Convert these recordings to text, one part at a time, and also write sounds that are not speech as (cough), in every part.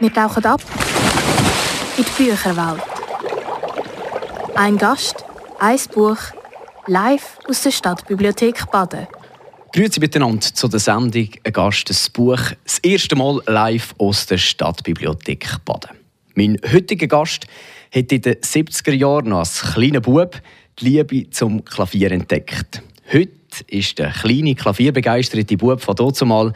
Wir tauchen ab in die Bücherwelt. Ein Gast, ein Buch, live aus der Stadtbibliothek Baden. Grüezi miteinander zu der Sendung «Ein Gast, ein Buch». Das erste Mal live aus der Stadtbibliothek Baden. Mein heutiger Gast hat in den 70er Jahren noch als kleiner Bub die Liebe zum Klavier entdeckt. Heute ist der kleine klavierbegeisterte Bub von dazumal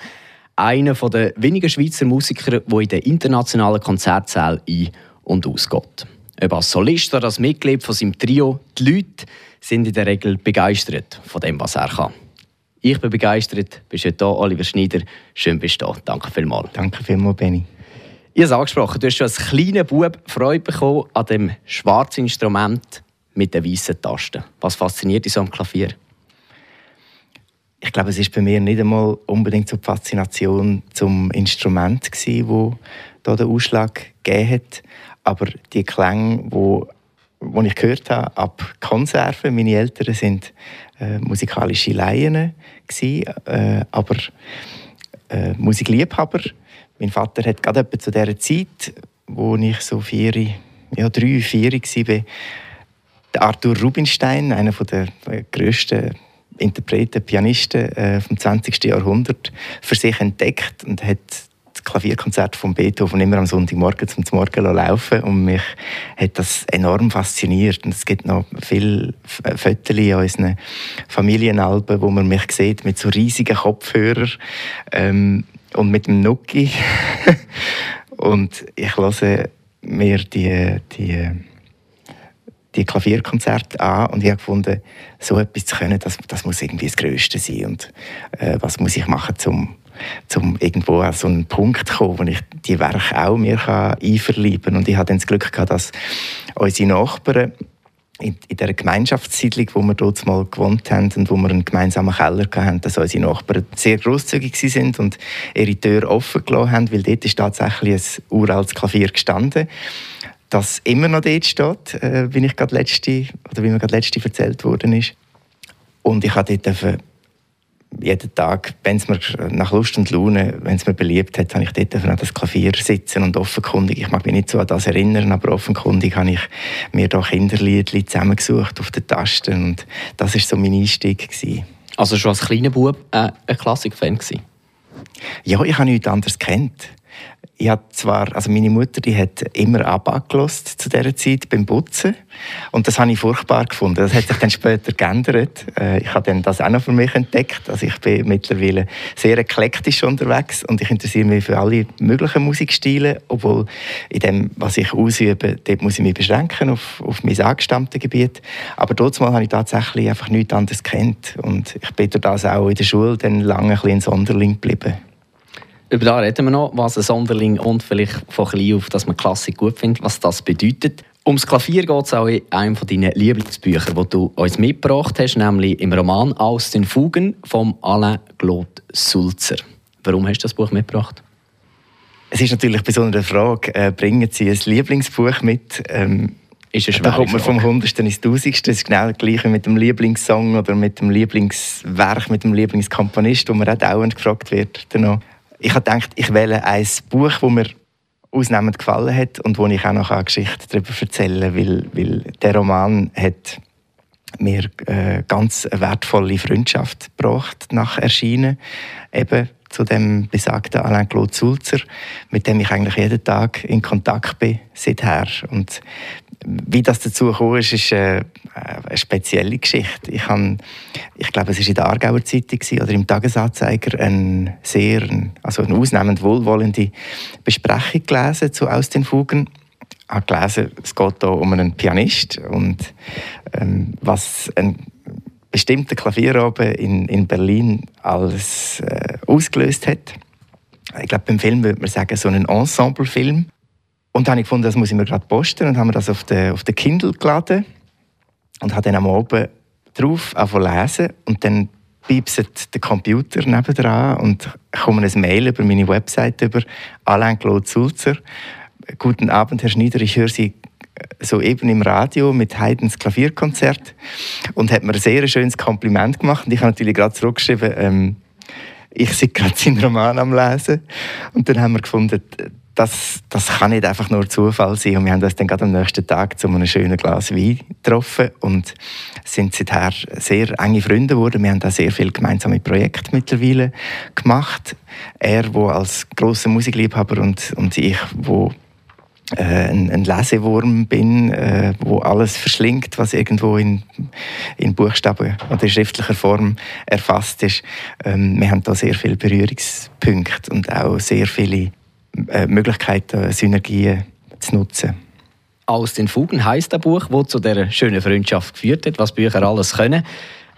einer der wenigen Schweizer Musiker, der in den internationalen Konzertsälen ein- und ausgeht. Ob als Solist oder als Mitglied von seinem Trio, die Leute sind in der Regel begeistert von dem, was er kann. Ich bin begeistert. Bist heute da, Oliver Schneider. Schön bist du da. Danke vielmals. Danke vielmals, Benny. Ich habe es angesprochen. Du hast schon als kleiner Bub Freude bekommen an dem schwarzen Instrument mit den weißen Tasten. Was fasziniert dich so am Klavier? Ich glaube, es ist bei mir nicht einmal unbedingt so die Faszination zum Instrument gewesen, wo da den Ausschlag gegeben hat, aber die Klänge, wo wo ich gehört habe, ab Konserven. Meine Eltern sind äh, musikalische Laien gewesen, äh, aber äh, Musikliebhaber. Mein Vater hat gerade zu der Zeit, wo ich so vier, ja drei, vier war, Arthur Rubinstein, einer der grössten Interpreten, Pianisten äh, vom 20. Jahrhundert, für sich entdeckt und hat das Klavierkonzert von Beethoven immer am Sonntagmorgen zum Morgen laufen und mich hat das enorm fasziniert und es gibt noch viele Fotos in unseren Familienalben, wo man mich sieht mit so riesigen Kopfhörern ähm, und mit dem Nuki (laughs) und ich höre mir die, die die Klavierkonzerte an und ich habe gefunden, so etwas zu können, das, das muss irgendwie das Größte sein. Und äh, was muss ich machen, um zum irgendwo an so einen Punkt zu kommen, wo ich die Werke auch mir kann einverleiben kann. Und ich hatte dann das Glück gehabt, dass unsere Nachbarn in, in der Gemeinschaftssiedlung, wo wir dort mal gewohnt haben und wo wir einen gemeinsamen Keller hatten, dass unsere Nachbarn sehr großzügig sind und ihre Tür offen gelassen haben, weil dort ist tatsächlich ein uraltes Klavier gestanden das immer noch dort steht, äh, wie, ich letzte, oder wie mir gerade letzte erzählt worden ist. Und ich habe dort jeden Tag, wenn es mir nach Lust und Laune, wenn es mir beliebt hat, habe ich dort an das Klavier sitzen und offenkundig, ich mag mich nicht so an das erinnern, aber offenkundig habe ich mir da Kinderliedli zusammengesucht auf den Tasten und das war so mein Einstieg. Gewesen. Also schon als kleiner Bub äh, ein Klassikfan Ja, ich habe nichts anderes kennt ich habe zwar, also meine Mutter, die hat immer ABBA zu dieser Zeit beim Putzen und das habe ich furchtbar gefunden. Das hat sich dann später geändert. Äh, ich habe dann das auch noch für mich entdeckt. Also ich bin mittlerweile sehr eklektisch unterwegs und ich interessiere mich für alle möglichen Musikstile, obwohl in dem, was ich ausübe, dort muss ich mich beschränken auf, auf mein angestammtes Gebiet. Aber trotzdem habe ich tatsächlich einfach nichts anderes kennt und ich bin das auch in der Schule dann lange ein ein Sonderling geblieben. Über das reden wir noch, was ein Sonderling und vielleicht von klein auf, dass man Klassik gut findet, was das bedeutet. Ums Klavier geht es auch in einem deiner Lieblingsbücher, das du uns mitgebracht hast, nämlich im Roman «Aus den Fugen» von Alain Claude Sulzer. Warum hast du das Buch mitgebracht? Es ist natürlich bei so einer Frage, äh, bringen Sie ein Lieblingsbuch mit? Ähm, ist da kommt man vom Hundertsten ins Tausendste. Das ist genau das Gleiche mit dem Lieblingssong oder mit dem Lieblingswerk, mit dem Lieblingskomponist, wo man auch dauernd gefragt wird. Danach ich habe gedacht, ich wähle ein Buch, das mir ausnehmend gefallen hat und wo ich auch noch eine Geschichte darüber erzählen weil, weil der Roman hat mir äh, ganz eine wertvolle Freundschaft gebracht nach Erscheinen. Eben zu dem besagten Alain Claude Sulzer, mit dem ich eigentlich jeden Tag in Kontakt bin seither. Und wie das dazu gekommen ist, ist äh, eine spezielle Geschichte. Ich, habe, ich glaube, es war in der Aargauer Zeitung oder im Tagesanzeiger eine sehr, also eine ausnehmend wohlwollende Besprechung gelesen zu «Aus den Fugen». Habe gelesen, es geht hier um einen Pianist und ähm, was ein bestimmter Klavierabend in, in Berlin alles äh, ausgelöst hat. Ich glaube, beim Film würde man sagen, so ein Ensemble-Film. Und dann habe ich gefunden, das muss ich mir gerade posten und haben das auf den, auf Kindle geladen und habe dann am Abend drauf lesen und dann piepset der Computer nebendran und komme ein Mail über meine Website über Alain Claude Sulzer. Guten Abend, Herr Schneider, ich höre Sie soeben im Radio mit Haydns Klavierkonzert und hat mir ein sehr schönes Kompliment gemacht. Und ich habe natürlich gerade zurückgeschrieben, ähm, ich sei gerade seinen Roman am Lesen. Und dann haben wir gefunden, das, das kann nicht einfach nur Zufall sein. Und wir haben uns dann gerade am nächsten Tag zu einem schönen Glas Wein getroffen und sind seither sehr enge Freunde geworden. Wir haben auch sehr viele gemeinsame Projekte mittlerweile gemacht. Er, wo als großer Musikliebhaber und, und ich, wo ein, ein Lesewurm bin, äh, wo alles verschlingt, was irgendwo in, in Buchstaben oder schriftlicher Form erfasst ist. Ähm, wir haben da sehr viele Berührungspunkte und auch sehr viele äh, Möglichkeiten, Synergien zu nutzen. Aus den Fugen heißt ein Buch, das zu dieser schönen Freundschaft geführt hat, was Bücher alles können.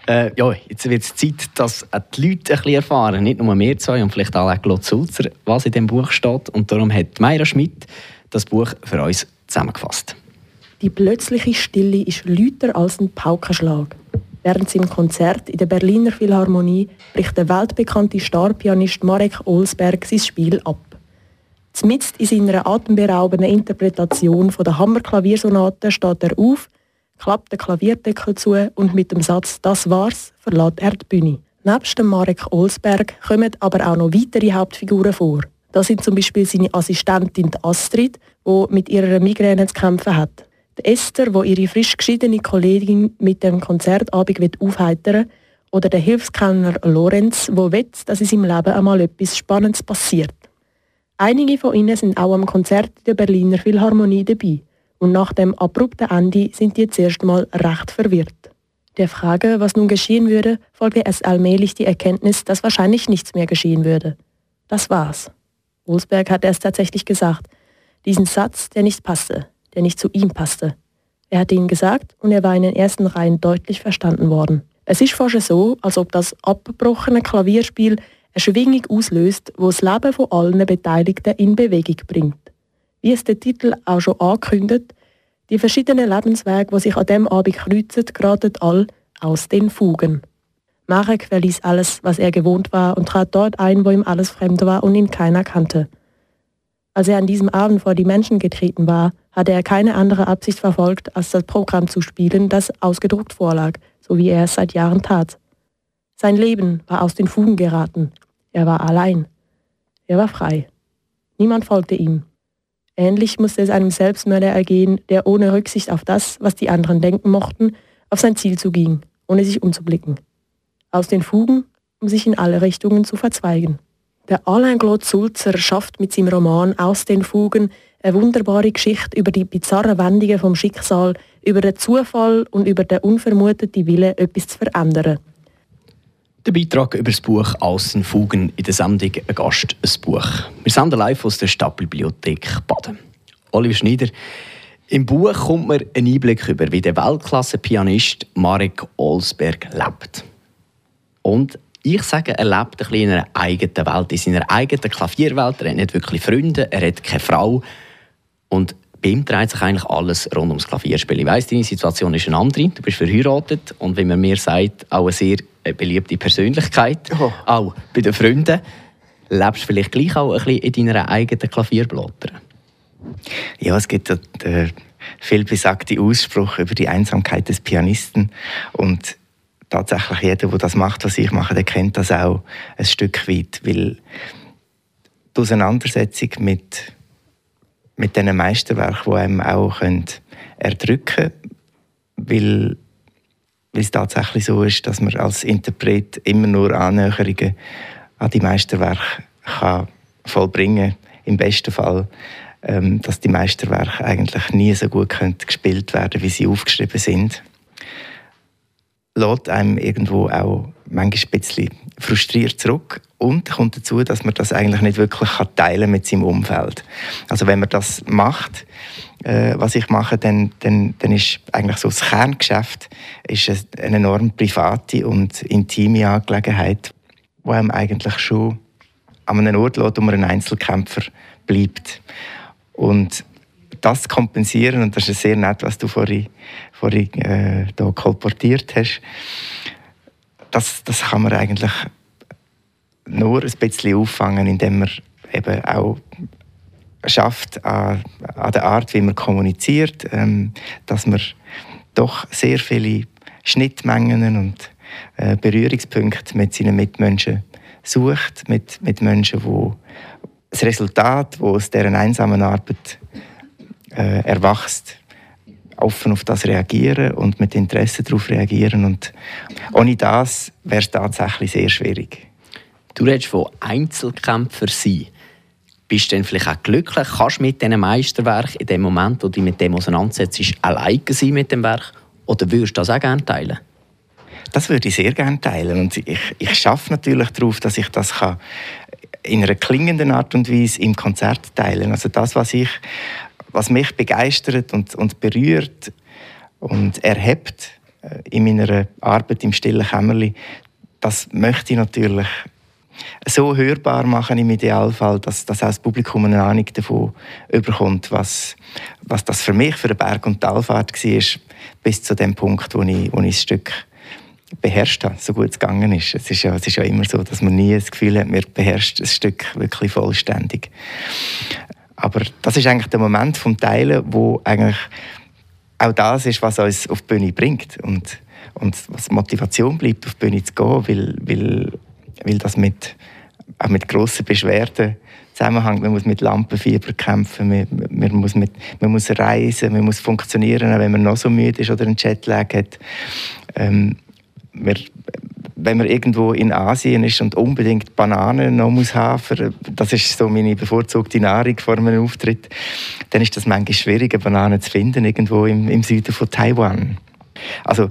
Äh, ja, jetzt wird es Zeit, dass die Leute ein bisschen erfahren, nicht nur wir zwei und vielleicht auch Claude Sulzer, was in dem Buch steht. Und darum hat Meira Schmidt das Buch für uns zusammengefasst. Die plötzliche Stille ist lauter als ein Paukenschlag. Während seinem Konzert in der Berliner Philharmonie bricht der weltbekannte Starpianist Marek Olsberg sein Spiel ab. Zmitzt in seiner atemberaubenden Interpretation von der Hammerklaviersonate steht er auf, klappt den Klavierdeckel zu und mit dem Satz «Das war's» verlässt er die Bühne. Nebst dem Marek Olsberg kommen aber auch noch weitere Hauptfiguren vor. Das sind zum Beispiel seine Assistentin Astrid, die mit ihrer Migräne zu kämpfen hat. Esther, wo ihre frisch geschiedene Kollegin mit dem Konzertabend aufheitern will, oder der Hilfskellner Lorenz, wo will, dass in seinem Leben einmal etwas Spannendes passiert. Einige von ihnen sind auch am Konzert der Berliner Philharmonie dabei und nach dem abrupten Ende sind die zuerst mal recht verwirrt. Der Frage, was nun geschehen würde, folgte erst allmählich die Erkenntnis, dass wahrscheinlich nichts mehr geschehen würde. Das war's. Wolfsberg hat erst tatsächlich gesagt, diesen Satz, der nicht passte, der nicht zu ihm passte. Er hatte ihn gesagt und er war in den ersten Reihen deutlich verstanden worden. Es ist fast so, als ob das abgebrochene Klavierspiel eine Schwingung auslöst, wo das Leben von allen Beteiligten in Bewegung bringt. Wie es der Titel auch schon ankündigt, die verschiedenen Lebenswege, die sich an dem Abend kreuzen, geraten all aus den Fugen. Marek verließ alles, was er gewohnt war, und trat dort ein, wo ihm alles fremd war und ihn keiner kannte. Als er an diesem Abend vor die Menschen getreten war, hatte er keine andere Absicht verfolgt, als das Programm zu spielen, das ausgedruckt vorlag, so wie er es seit Jahren tat. Sein Leben war aus den Fugen geraten, er war allein. Er war frei. Niemand folgte ihm. Ähnlich musste es einem Selbstmörder ergehen, der ohne Rücksicht auf das, was die anderen denken mochten, auf sein Ziel zuging, ohne sich umzublicken. Aus den Fugen, um sich in alle Richtungen zu verzweigen. Der Alain Claude Sulzer schafft mit seinem Roman Aus den Fugen eine wunderbare Geschichte über die bizarren Wendungen vom Schicksal, über den Zufall und über den unvermuteten Willen, etwas zu verändern. Der Beitrag über das Buch Außenfugen in der Sendung «Ein Gast, ein Buch». Wir sind live aus der Stadtbibliothek Baden. Oliver Schneider, im Buch kommt man einen Einblick über, wie der Weltklasse-Pianist Marek Olsberg lebt. Und ich sage, er lebt ein in einer eigenen Welt, in seiner eigenen Klavierwelt. Er hat nicht wirklich Freunde, er hat keine Frau. Und bei ihm dreht sich eigentlich alles rund ums Klavierspiel. Ich weiss, deine Situation ist eine andere. Du bist verheiratet und wie man mir sagt, auch eine sehr äh, beliebte Persönlichkeit. Oh. Auch bei den Freunden. Lebst du vielleicht gleich auch ein bisschen in deiner eigenen Klavierblätter? Ja, es gibt den viel besagten Ausspruch über die Einsamkeit des Pianisten. Und tatsächlich jeder, der das macht, was ich mache, der kennt das auch ein Stück weit. Weil die Auseinandersetzung mit mit diesen Meisterwerken, die einem auch erdrücken können, weil, es tatsächlich so ist, dass man als Interpret immer nur Annäherungen an die Meisterwerke kann vollbringen kann. Im besten Fall, ähm, dass die Meisterwerke eigentlich nie so gut können gespielt werden wie sie aufgeschrieben sind. Lässt einem irgendwo auch manchmal ein bisschen frustriert zurück und kommt dazu, dass man das eigentlich nicht wirklich teilen kann mit seinem Umfeld. Also wenn man das macht, äh, was ich mache, dann, dann, dann ist eigentlich so das Kerngeschäft ist eine enorm private und intime Angelegenheit, wo einem eigentlich schon an einem Ort lässt, wo man ein Einzelkämpfer bleibt. Und das kompensieren, und das ist sehr nett, was du vorhin, vorhin äh, da kolportiert hast, das, das kann man eigentlich nur ein bisschen auffangen, indem man eben auch schafft an, an der Art, wie man kommuniziert, ähm, dass man doch sehr viele Schnittmengen und äh, Berührungspunkte mit seinen Mitmenschen sucht, mit, mit Menschen, die das Resultat, das aus dieser einsamen Arbeit äh, erwachst, offen auf das reagieren und mit Interesse darauf reagieren. Und ohne das wäre es tatsächlich sehr schwierig. Du redest von Einzelkämpfer sein. Bist du denn vielleicht auch glücklich? Kannst du mit diesem Meisterwerk in dem Moment, wo du dich mit dem auseinandersetzt, alleine sein mit dem Werk? Oder würdest du das auch gerne teilen? Das würde ich sehr gerne teilen. Und ich, ich schaffe natürlich darauf, dass ich das kann in einer klingenden Art und Weise im Konzert teilen. Also das, was ich, was mich begeistert und, und berührt und erhebt äh, in meiner Arbeit im stillen Kämmerli, das möchte ich natürlich so hörbar machen im Idealfall, dass, dass auch das Publikum eine Ahnung davon überkommt, was, was das für mich für eine Berg- und Talfahrt war, bis zu dem Punkt, wo ich, wo ich das Stück beherrscht habe, so gut es gegangen ist. Es ist, ja, es ist ja immer so, dass man nie das Gefühl hat, man beherrscht ein Stück wirklich vollständig. Aber das ist eigentlich der Moment vom Teilen, wo eigentlich auch das ist, was uns auf die Bühne bringt und, und was Motivation bleibt, auf die Bühne zu gehen, weil, weil, weil das mit, auch mit grossen Beschwerden zusammenhängt. Man muss mit Lampenfieber kämpfen, man, man, muss mit, man muss reisen, man muss funktionieren, auch wenn man noch so müde ist oder einen Jetlag hat. Ähm, wir, wenn man irgendwo in Asien ist und unbedingt Bananen noch muss haben, das ist so meine bevorzugte Nahrung vor einem Auftritt, dann ist das manchmal schwierig, Bananen zu finden irgendwo im, im Süden von Taiwan. Also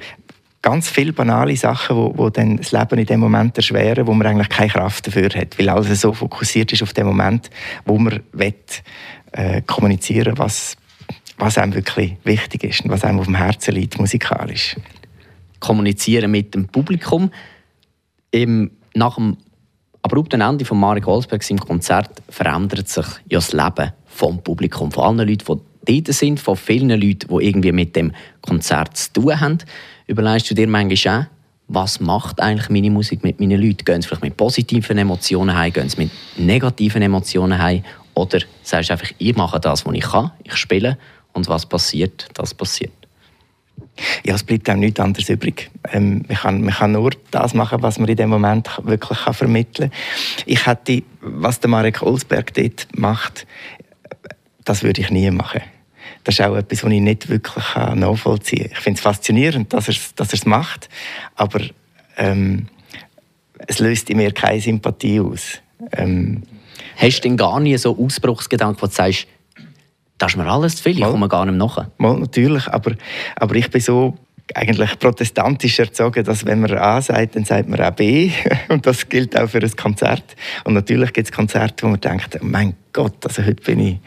ganz viele banale Sachen, wo, wo dann das Leben in dem Moment erschweren, wo man eigentlich keine Kraft dafür hat, weil alles so fokussiert ist auf den Moment, wo man will, äh, kommunizieren was was einem wirklich wichtig ist und was einem auf dem Herzen liegt, musikalisch kommunizieren mit dem Publikum. Im, nach dem abrupten Ende von Marek Olsberg im Konzert verändert sich ja das Leben vom Publikum, von allen Leuten, die dort sind, von vielen Leuten, die irgendwie mit dem Konzert zu tun haben. Überlegst du dir manchmal auch, was macht eigentlich meine Musik mit meinen Leuten? Gehen sie vielleicht mit positiven Emotionen heim, gehen sie mit negativen Emotionen heim? Oder sagst du einfach, ich mache das, was ich kann, ich spiele und was passiert, das passiert? Ja, es bleibt einem nichts anderes übrig. Ähm, man, kann, man kann nur das machen, was man in dem Moment wirklich kann vermitteln kann. Ich hätte, was der Marek Olsberg dort macht, das würde ich nie machen. Das ist auch etwas, was ich nicht wirklich nachvollziehen kann. Ich finde es faszinierend, dass er es dass macht, aber ähm, es löst in mir keine Sympathie aus. Ähm, Hast du denn gar nie so Ausbruchsgedanken, wo du sagst, das ist mir alles zu viel, ich komme gar nicht nach. Mal, natürlich, aber, aber ich bin so eigentlich protestantisch erzogen, dass wenn man A sagt, dann sagt man auch B. (laughs) Und das gilt auch für ein Konzert. Und natürlich gibt es Konzerte, wo man denkt, mein Gott, also heute bin ich,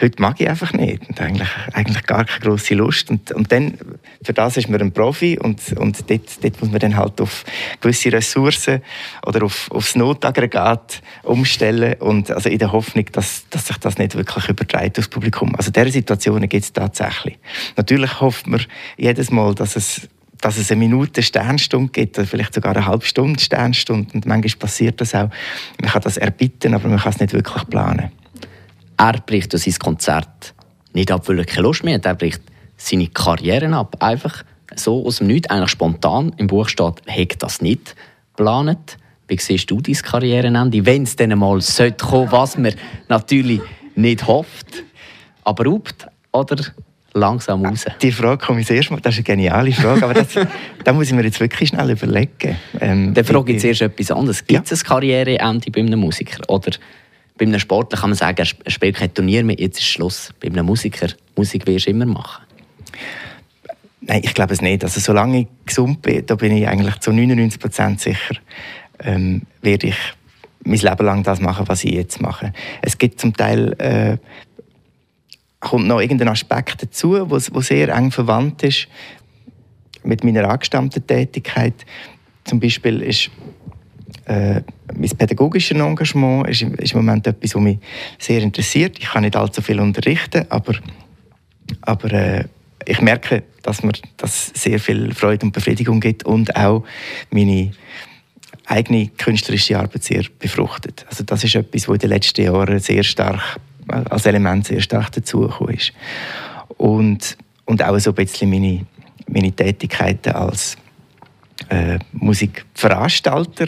heute mag ich einfach nicht. Und eigentlich, eigentlich gar keine große Lust. Und, und dann, für das ist man ein Profi und, und dort, dort muss man dann halt auf gewisse Ressourcen oder auf, aufs Notaggregat umstellen und also in der Hoffnung, dass, dass sich das nicht wirklich übertreibt aufs Publikum. Also diese Situationen gibt es tatsächlich. Natürlich hofft man jedes Mal, dass es dass es eine Minute Sternstunde gibt oder vielleicht sogar eine halbe Stunde Sternstunde. Und manchmal passiert das auch. Man kann das erbitten, aber man kann es nicht wirklich planen er bricht sein Konzert nicht ab, weil er keine Lust mehr hat. Er bricht seine Karriere ab. Einfach so aus dem Nichts, eigentlich spontan. Im Buch steht, hegt das nicht geplant. Wie siehst du dein Karrierenende? Wenn es dann mal sollte kommen, was man natürlich nicht hofft. Abrupt oder langsam raus? Die Frage komme ich zuerst mal. Das ist eine geniale Frage. Aber das, (laughs) da muss ich mir jetzt wirklich schnell überlegen. Ähm, Dann frage ich zuerst etwas anderes. Gibt es ja. ein Karriereende bei einem Musiker? Oder bei einem Sportler kann man sagen, er spielt kein Turnier mehr, jetzt ist Schluss. Bei einem Musiker, Musik wirst du immer machen. Nein, ich glaube es nicht. Also solange ich gesund bin, da bin ich eigentlich zu 99% sicher, ähm, werde ich mein Leben lang das machen, was ich jetzt mache. Es gibt zum Teil äh, kommt noch irgendein Aspekt dazu, wo sehr eng verwandt ist mit meiner angestammten Tätigkeit. Zum Beispiel ist äh, mein pädagogisches Engagement ist, ist, im Moment etwas, was mich sehr interessiert. Ich kann nicht allzu viel unterrichten, aber, aber äh, ich merke, dass mir das sehr viel Freude und Befriedigung gibt und auch meine eigene künstlerische Arbeit sehr befruchtet. Also das ist etwas, was in den letzten Jahren sehr stark als Element sehr stark dazugekommen ist. Und, und auch so ein bisschen meine, meine Tätigkeiten als äh, Musikveranstalter,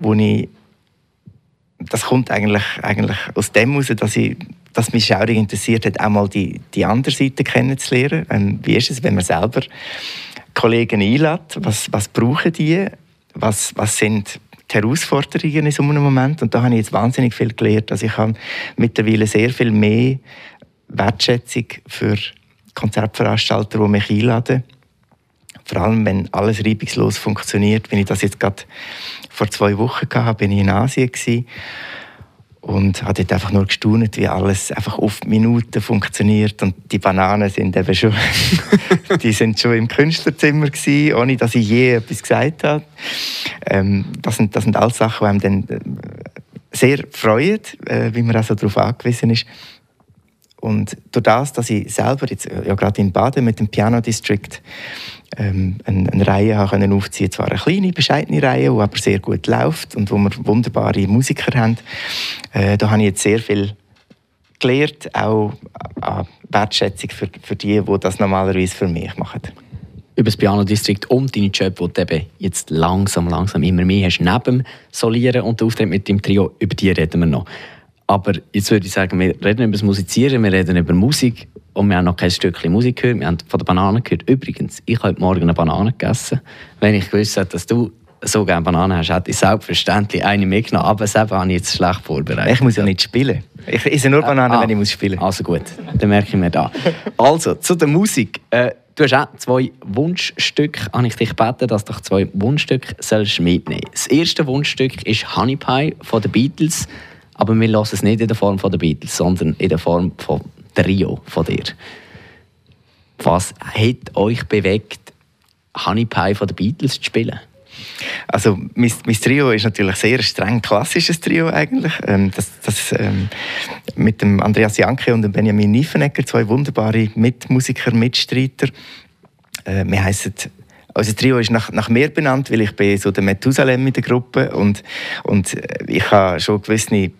wo ich das kommt eigentlich, eigentlich aus dem heraus, dass, ich, dass mich schaurig interessiert hat, auch mal die, die andere Seite kennenzulernen. Ähm, wie ist es, wenn man selber Kollegen einlädt? Was, was brauchen die? Was, was sind die Herausforderungen in so einem Moment? Und da habe ich jetzt wahnsinnig viel gelernt. Also ich habe mittlerweile sehr viel mehr Wertschätzung für Konzertveranstalter, die mich einladen. Vor allem, wenn alles reibungslos funktioniert, wenn ich das jetzt gerade vor zwei Wochen hatte, bin ich in Asien gewesen und habe dort einfach nur gestaunt, wie alles einfach auf Minuten funktioniert und die Bananen sind eben schon, (laughs) die sind schon im Künstlerzimmer gewesen, ohne dass ich je etwas gesagt habe. Ähm, das, sind, das sind alles Sachen, die einem dann äh, sehr freuen, äh, wie man auch so darauf angewiesen ist. Und durch das, dass ich selber jetzt ja gerade in Baden mit dem Piano District ähm, eine, eine Reihe habe können aufziehen zwar eine kleine, bescheidene Reihe, die aber sehr gut läuft und wo wir wunderbare Musiker haben. Äh, da habe ich jetzt sehr viel gelernt, auch an Wertschätzung für, für die, die das normalerweise für mich machen. Über das Piano District und deine Job, die du eben jetzt langsam, langsam immer mehr hast, neben Solieren und Auftritt mit dem Trio, über die reden wir noch. Aber jetzt würde ich sagen, wir reden über das Musizieren, wir reden über Musik und wir haben noch kein Stückchen Musik gehört. Wir haben von der Banane gehört. Übrigens, ich habe heute Morgen eine Banane gegessen. Wenn ich gewusst hätte, dass du so gerne Bananen hast, hätte ich selbstverständlich eine mitgenommen. Aber selber habe ich jetzt schlecht vorbereitet. Ich muss ja nicht spielen. Ich esse nur Bananen, ah, wenn ich muss spielen muss. Also gut, dann merke ich mir da. Also, zu der Musik. Äh, du hast auch zwei Wunschstücke, habe ich dich gebeten, dass du zwei Wunschstücke sollst mitnehmen Das erste Wunschstück ist Honey Pie von den Beatles. Aber wir lassen es nicht in der Form von der Beatles, sondern in der Form von Trio von dir. Was hat euch bewegt, Honey Pie von den Beatles zu spielen? Also mein, mein Trio ist natürlich sehr streng klassisches Trio eigentlich. Ähm, das, das ähm, mit dem Andreas Janke und dem Benjamin Niefenegger, zwei wunderbare Mitmusiker, Mitstreiter. Äh, wir heißen unser Trio ist nach, nach mir benannt, weil ich bin so der Methusalem in der Gruppe und, und ich habe schon gewisse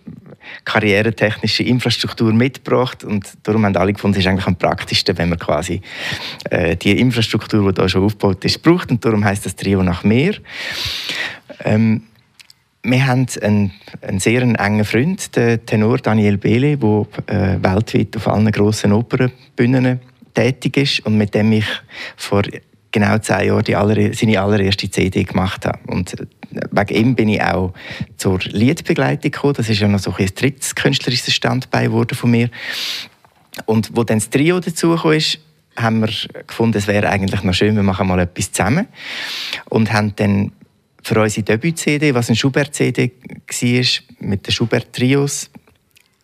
karrieretechnische Infrastruktur mitgebracht und darum haben alle gefunden, es ist eigentlich am praktischsten, wenn man quasi äh, die Infrastruktur, die da schon aufgebaut ist, braucht und darum heißt das Trio nach mir. Ähm, wir haben einen, einen sehr engen Freund, den Tenor Daniel Bele, der äh, weltweit auf allen grossen Opernbühnen tätig ist und mit dem ich vor genau zehn Jahren die aller, seine allererste CD gemacht habe. Und wegen ihm bin ich auch zur Liedbegleitung gekommen. Das ist ja noch so ein drittes künstlerisches Standbein wurde von mir. Und wo dann das Trio dazu ist, haben wir gefunden, es wäre eigentlich noch schön, wir machen mal etwas zusammen. Und haben dann für unsere Debüt-CD, was eine Schubert-CD war, mit den Schubert-Trios,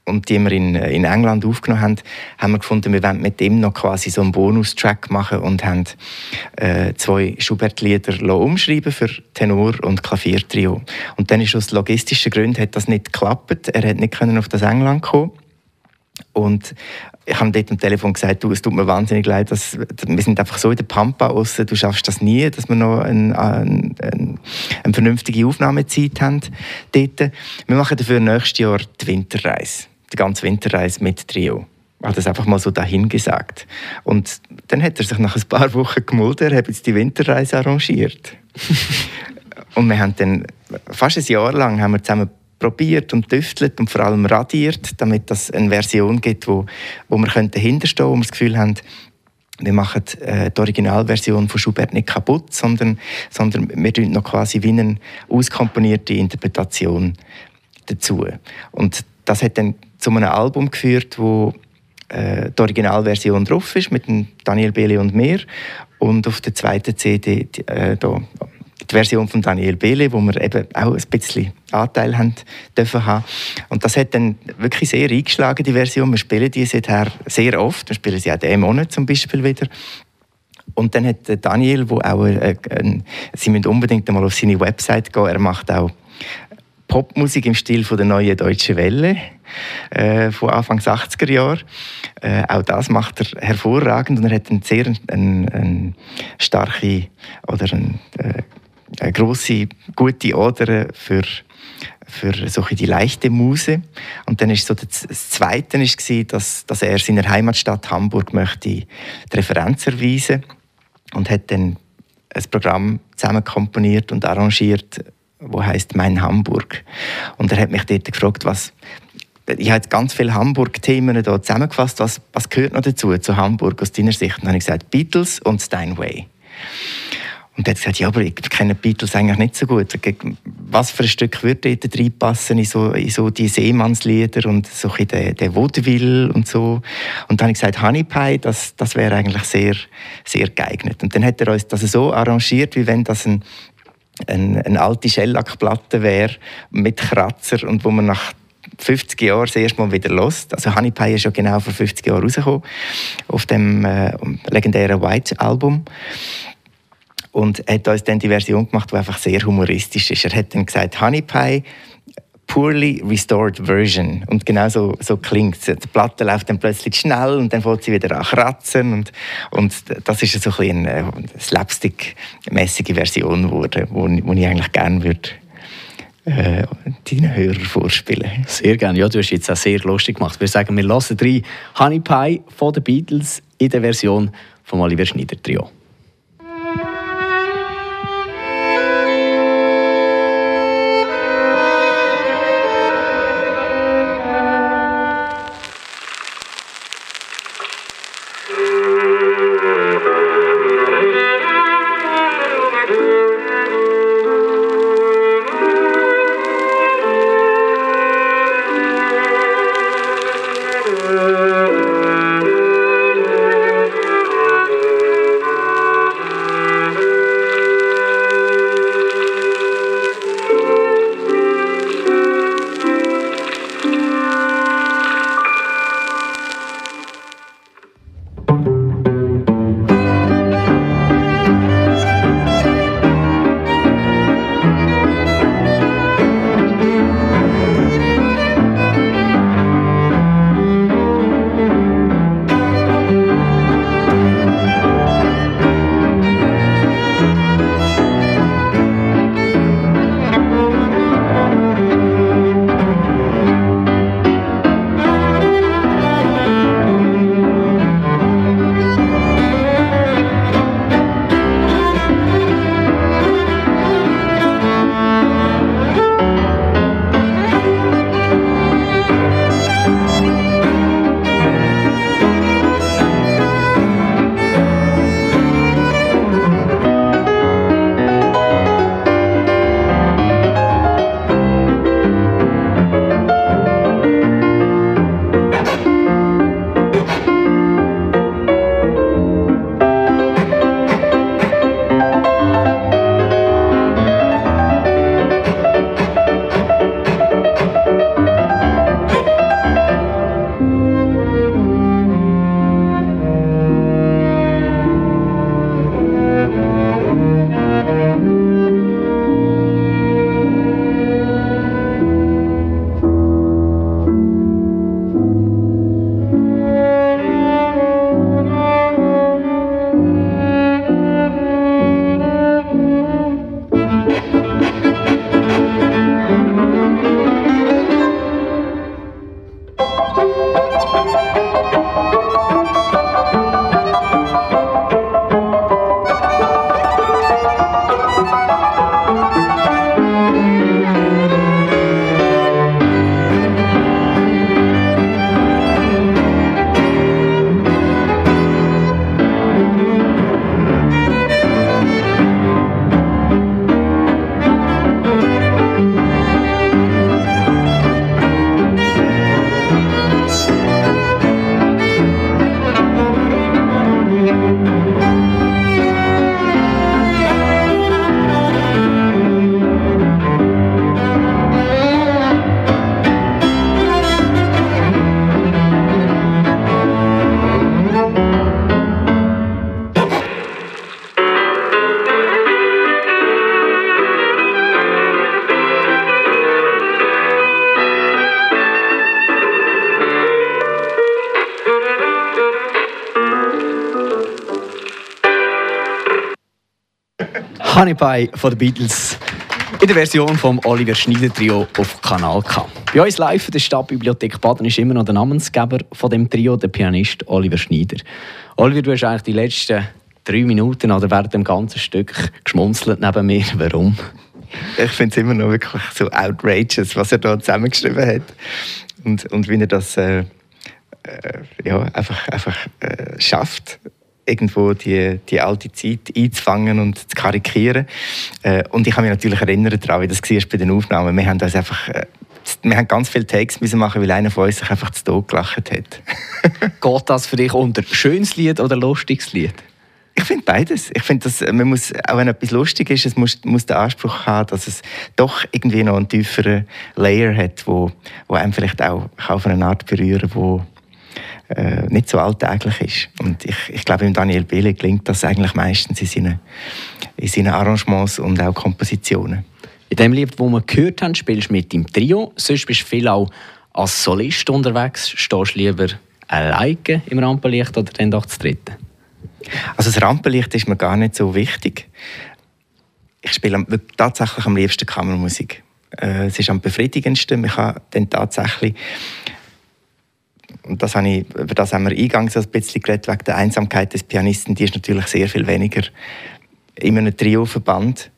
und die wir in, in England aufgenommen haben, haben wir gefunden, wir wollen mit dem noch quasi so einen Bonustrack machen und haben äh, zwei Schubert-Lieder umschreiben für Tenor und Klaviertrio. Und dann ist aus logistischen Gründen hat das nicht geklappt. Er hat nicht können auf das England kommen. Und ich habe dort am Telefon gesagt, du, es tut mir wahnsinnig leid, dass, wir sind einfach so in der Pampa raus, du schaffst das nie, dass wir noch eine, eine, eine vernünftige Aufnahmezeit haben dort. Wir machen dafür nächstes Jahr die Winterreise die ganze Winterreise mit Trio. Er hat das einfach mal so dahingesagt. Und dann hat er sich nach ein paar Wochen gemulden, er hat jetzt die Winterreise arrangiert. (laughs) und wir haben dann fast ein Jahr lang haben wir zusammen probiert und tüftelt und vor allem radiert, damit es eine Version gibt, wo, wo wir dahinterstehen wo wir das Gefühl haben, wir machen äh, die Originalversion von Schubert nicht kaputt, sondern, sondern wir tun noch quasi wie eine auskomponierte Interpretation dazu. Und das hat dann zu einem Album geführt, wo äh, die Originalversion drauf ist mit Daniel Bele und mir und auf der zweiten CD die, äh, da, die Version von Daniel Bele, wo wir eben auch ein bisschen Anteil haben dürfen haben. Und das hat dann wirklich sehr eingeschlagen, die Version. Wir spielen die seither sehr oft. Wir spielen sie auch diesen Monat zum Beispiel wieder. Und dann hat Daniel, wo auch, äh, äh, Sie müssen unbedingt einmal auf seine Website gehen, er macht auch Popmusik im Stil von der neuen Deutschen Welle äh, von Anfang 80er Jahre. Äh, auch das macht er hervorragend und er hat eine sehr eine, eine starke oder eine, äh, eine große gute Oder für für so die leichte Muse. Und dann ist so das Zweite ist dass, dass er seiner Heimatstadt Hamburg möchte die Referenz erweisen und hat dann ein Programm zusammen komponiert und arrangiert wo heißt Mein Hamburg. Und er hat mich dort gefragt, was ich habe jetzt ganz viele Hamburg-Themen hier zusammengefasst. Was, was gehört noch dazu, zu Hamburg aus deiner Sicht? Und dann habe ich gesagt, Beatles und Steinway. Und er hat gesagt, ja, aber ich kenne Beatles eigentlich nicht so gut. Was für ein Stück würde dort reinpassen in so, in so die Seemannslieder und so ein der, der Vaudeville und so. Und dann habe ich gesagt, Honey Pie, das, das wäre eigentlich sehr, sehr geeignet. Und dann hat er uns das so arrangiert, wie wenn das ein, ein, eine alte Shellackplatte wäre mit Kratzer und wo man nach 50 Jahren das erste Mal wieder lost. Also Honey Pie ist ja genau vor 50 Jahren rausgekommen auf dem äh, legendären White Album und hat uns dann die Version gemacht, die einfach sehr humoristisch ist. Er hat dann gesagt, Honey Pie, poorly restored version. Und genau so, so klingt es. Die Platte läuft dann plötzlich schnell und dann fängt sie wieder an kratzen. Und, und das ist so ein eine slapstick-mäßige Version geworden, die ich eigentlich gerne würde äh, deinen Hörern vorspielen. Sehr gerne. Ja, du hast jetzt auch sehr lustig gemacht. Wir sagen, wir lassen drei Honey Pie von den Beatles in der Version von Oliver Schneider Trio. Honey Pie von den Beatles in der Version vom Oliver Schneider Trio auf Kanal K. Bei uns live in der Stadtbibliothek Baden ist immer noch der Namensgeber von dem Trio, der Pianist Oliver Schneider. Oliver, du hast eigentlich die letzten drei Minuten oder während dem ganzen Stück geschmunzelt neben mir. Warum? ich finde es immer noch wirklich so outrageous, was er da zusammengeschrieben hat. Und, und wie er das äh, äh, ja, einfach, einfach äh, schafft, irgendwo die, die alte Zeit einzufangen und zu karikieren. Äh, und ich kann mich natürlich erinnern daran, wie das war bei den Aufnahmen. Wir haben das einfach äh, wir haben ganz viele Takes müssen machen, weil einer von uns sich einfach zu Tod gelacht hat. (laughs) Geht das für dich unter schönes Lied oder lustiges Lied? Ich finde beides. Ich finde, dass man muss, auch wenn etwas lustig ist, es muss, muss den Anspruch haben, dass es doch irgendwie noch einen tieferen Layer hat, wo, wo einem vielleicht auch auf eine Art berühren, wo äh, nicht so alltäglich ist. Und ich, ich glaube, im Daniel Bele gelingt das eigentlich meistens in seinen, in seinen Arrangements und auch Kompositionen. In dem Lied, das wir gehört haben, spielst du mit dem Trio. Sonst bist du viel auch als Solist unterwegs. Stehst du lieber alleine im Rampenlicht oder dann doch zu dritten? Also das Rampenlicht ist mir gar nicht so wichtig. Ich spiele tatsächlich am liebsten Kammermusik. Äh, es ist am befriedigendsten. Man kann dann tatsächlich und das habe ich, über das haben wir eingangs ein bisschen geredet, wegen der Einsamkeit des Pianisten, die ist natürlich sehr viel weniger in einem Trio-Verband,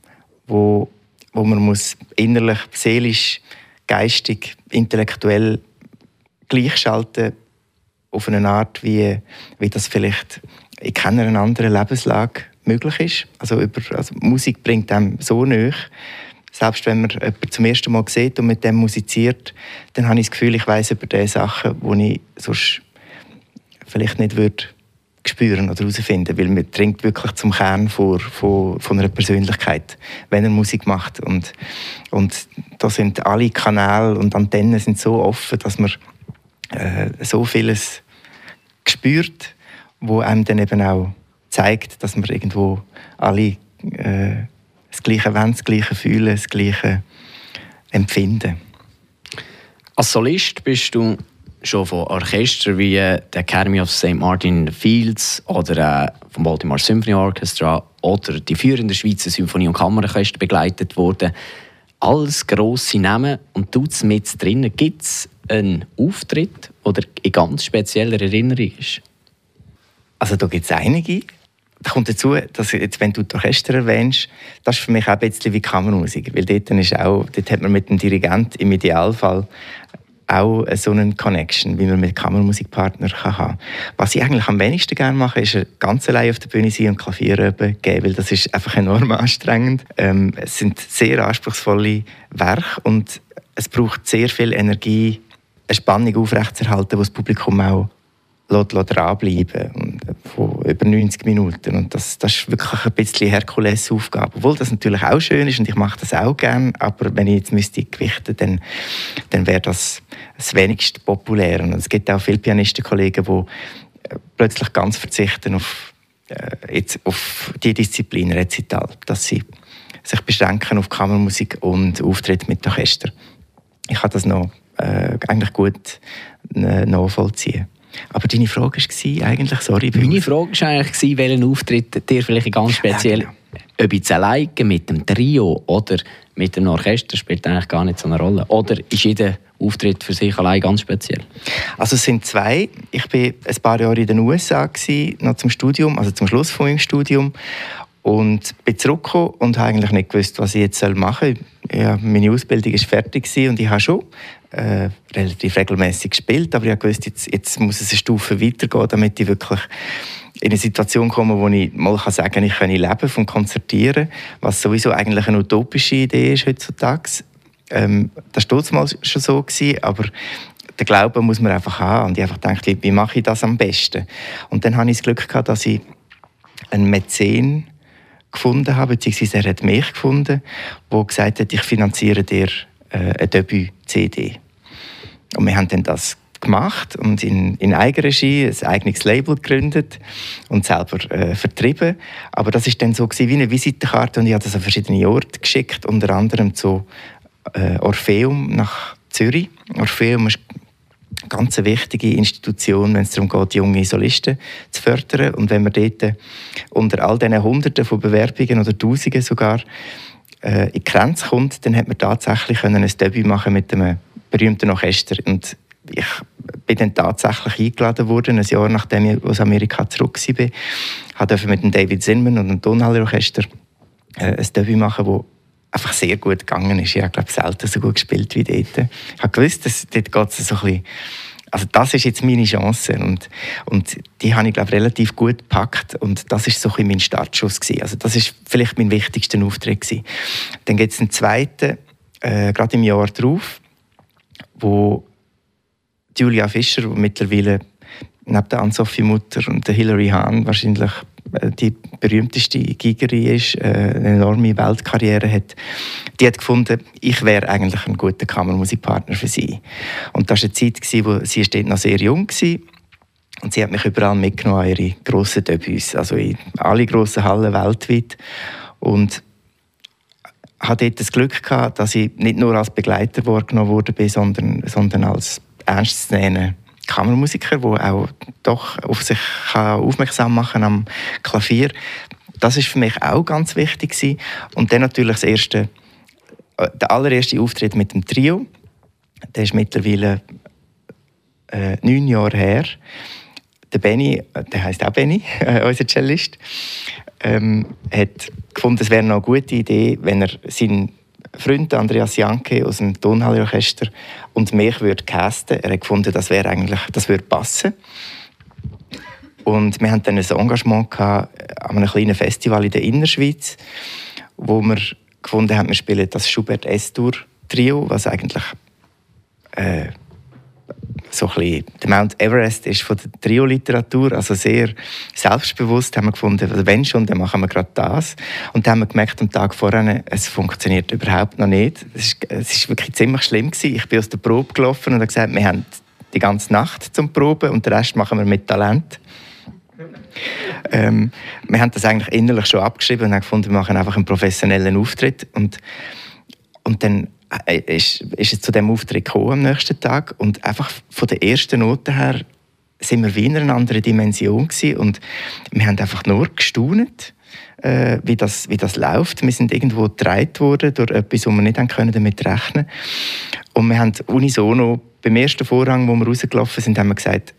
wo wo man muss innerlich, seelisch, geistig, intellektuell gleichschalten auf eine Art, wie, wie das vielleicht in keiner anderen Lebenslage möglich ist. Also, über, also Musik bringt einem so näher. Selbst wenn man jemanden zum ersten Mal sieht und mit dem musiziert, dann habe ich das Gefühl, ich weiß über diese Sachen, die ich sonst vielleicht nicht würde spüren oder herausfinden, weil man dringt wirklich zum Kern vor, von, von einer Persönlichkeit, wenn er Musik macht. Und und da sind alle Kanäle und Antennen sind so offen, dass man äh, so vieles spürt, wo einem dann eben auch zeigt, dass man irgendwo alle äh, das Gleiche wollen, das Gleiche fühlen, das Gleiche empfinden. Als Solist bist du schon von Orchestern wie der Academy of St. Martin in the Fields oder äh, vom Baltimore Symphony Orchestra oder die führenden Schweizer Symphonie- und Kammerorchester begleitet worden. Alles grosse Namen und tut mit drinnen. Gibt es einen Auftritt oder in ganz spezieller Erinnerung ist? Also da gibt es einige. Da kommt dazu, dass jetzt, wenn du die Orchester erwähnst, das ist für mich auch ein bisschen wie Kammermusik, weil dort, ist auch, dort hat man mit dem Dirigent im Idealfall auch so eine Connection, wie man mit Kammermusikpartnern kann Was ich eigentlich am wenigsten gerne mache, ist ganz allein auf der Bühne sein und Klavier geben, weil das ist einfach enorm (laughs) anstrengend. Ähm, es sind sehr anspruchsvolle Werke und es braucht sehr viel Energie, eine Spannung aufrechtzuerhalten, die das Publikum auch dranbleiben und von über 90 Minuten. Und das, das ist wirklich ein bisschen Herkulesaufgabe. Obwohl das natürlich auch schön ist und ich mache das auch gerne, aber wenn ich jetzt müsste gewichten dann, dann wäre das das wenigst populär. Und es gibt auch viele Pianistenkollegen, die äh, plötzlich ganz verzichten auf, äh, jetzt auf die Disziplin Rezital, dass sie sich beschränken auf Kammermusik und Auftritt mit Orchester. Ich kann das noch äh, eigentlich gut äh, nachvollziehen. Aber deine Frage war eigentlich, sorry. Meine Frage war eigentlich, welchen Auftritt dir vielleicht ganz speziell, ja, genau. ob jetzt alleine mit dem Trio oder mit dem Orchester, spielt eigentlich gar nicht so eine Rolle. Oder ist jeder Auftritt für sich allein ganz speziell? Also es sind zwei. Ich war ein paar Jahre in den USA, gewesen, noch zum Studium, also zum Schluss von meinem Studium. Und bin zurückgekommen und habe eigentlich nicht gewusst, was ich jetzt machen soll. Ja, meine Ausbildung war fertig und ich habe schon äh, relativ regelmäßig gespielt, aber ich gewusst, jetzt, jetzt muss es eine Stufe weitergehen, damit ich wirklich in eine Situation komme, wo ich mal sagen kann, ich kann leben vom Konzertieren, was sowieso eigentlich eine utopische Idee ist heutzutage. Ähm, das war damals schon so, gewesen, aber den Glauben muss man einfach haben. Und ich einfach wie, wie mache ich das am besten? Und dann hatte ich das Glück gehabt, dass ich einen Mäzen gefunden habe, beziehungsweise er hat mich gefunden, der gesagt hat, ich finanziere dir äh, eine Debüt-CD. Und wir haben dann das gemacht und in, in Eigenregie ein eigenes Label gegründet und selber äh, vertrieben. Aber das ist dann so wie eine Visitenkarte und ich habe das an verschiedene Orte geschickt, unter anderem zu äh, Orpheum nach Zürich. Orpheum ist eine ganz wichtige Institution, wenn es darum geht, junge Solisten zu fördern. Und wenn man dort unter all diesen Hunderten von Bewerbungen oder Tausenden sogar äh, in die Grenze kommt, dann hat man tatsächlich ein Debüt machen mit einem berühmten Orchester. Und ich bin dann tatsächlich eingeladen worden, ein Jahr nachdem ich aus Amerika zurück war, durfte mit dem David Zinman und dem Tonhalle Orchester äh, ein Debüt machen, das einfach sehr gut gegangen ist. Ich habe glaube selten so gut gespielt wie dort. Ich habe gewusst, dass dort geht es so ein bisschen also das ist jetzt meine Chance und, und die habe ich glaube relativ gut gepackt und das ist so ein mein Startschuss gewesen. Also das ist vielleicht mein wichtigster Auftritt gewesen. Dann gibt es einen zweiten, äh, gerade im Jahr darauf, wo Julia Fischer, mittlerweile neben der Anne-Sophie Mutter und der Hilary Hahn wahrscheinlich die berühmteste Gigerin ist, äh, eine enorme Weltkarriere hat, die hat gefunden, ich wäre eigentlich ein guter Kammermusikpartner für sie. Und das war eine Zeit, wo sie dort noch sehr jung war. Und sie hat mich überall mitgenommen an ihre grossen Debüts, also in alle grossen Hallen weltweit. Und hatte dort das Glück gehabt, dass ich nicht nur als Begleiter wahrgenommen wurde, sondern, sondern als ernstzunehmender Kammermusiker, der auch doch auf sich aufmerksam machen am Klavier. Das ist für mich auch ganz wichtig gewesen. Und dann natürlich das erste, äh, der allererste Auftritt mit dem Trio. Der ist mittlerweile äh, neun Jahre her. Der Benny, äh, der heißt auch Benny, äh, (laughs) unser Cellist, ähm, hat gefunden, es wäre eine gute Idee, wenn er seinen Freund Andreas Janke aus dem Tonhalleorchester und mich würde casten. Er hat gefunden, das wäre eigentlich, das würde passen. Und wir hatten dann ein Engagement gehabt an einem kleinen Festival in der Innerschweiz, wo wir gefunden haben, wir spielen das Schubert S-Tour Trio, was eigentlich äh, so der Mount Everest ist von der Trio-Literatur, also sehr selbstbewusst haben wir gefunden, also wenn schon, dann machen wir gerade das. Und dann haben wir gemerkt, am Tag vorher, es funktioniert überhaupt noch nicht. Es ist, es ist wirklich ziemlich schlimm gewesen. Ich bin aus der Probe gelaufen und habe gesagt, wir haben die ganze Nacht zum Proben und den Rest machen wir mit Talent. Ähm, wir haben das eigentlich innerlich schon abgeschrieben und haben gefunden, wir machen einfach einen professionellen Auftritt und, und dann ist, ist es zu dem Auftritt gekommen am nächsten Tag und einfach von der ersten Note her sind wir wie in einer anderen Dimension gewesen und wir haben einfach nur gestaunt, äh, wie, das, wie das läuft. Wir sind irgendwo gedreht worden durch etwas, wo wir nicht können damit rechnen Und wir haben unisono beim ersten Vorhang, wo wir rausgelaufen sind, haben wir gesagt,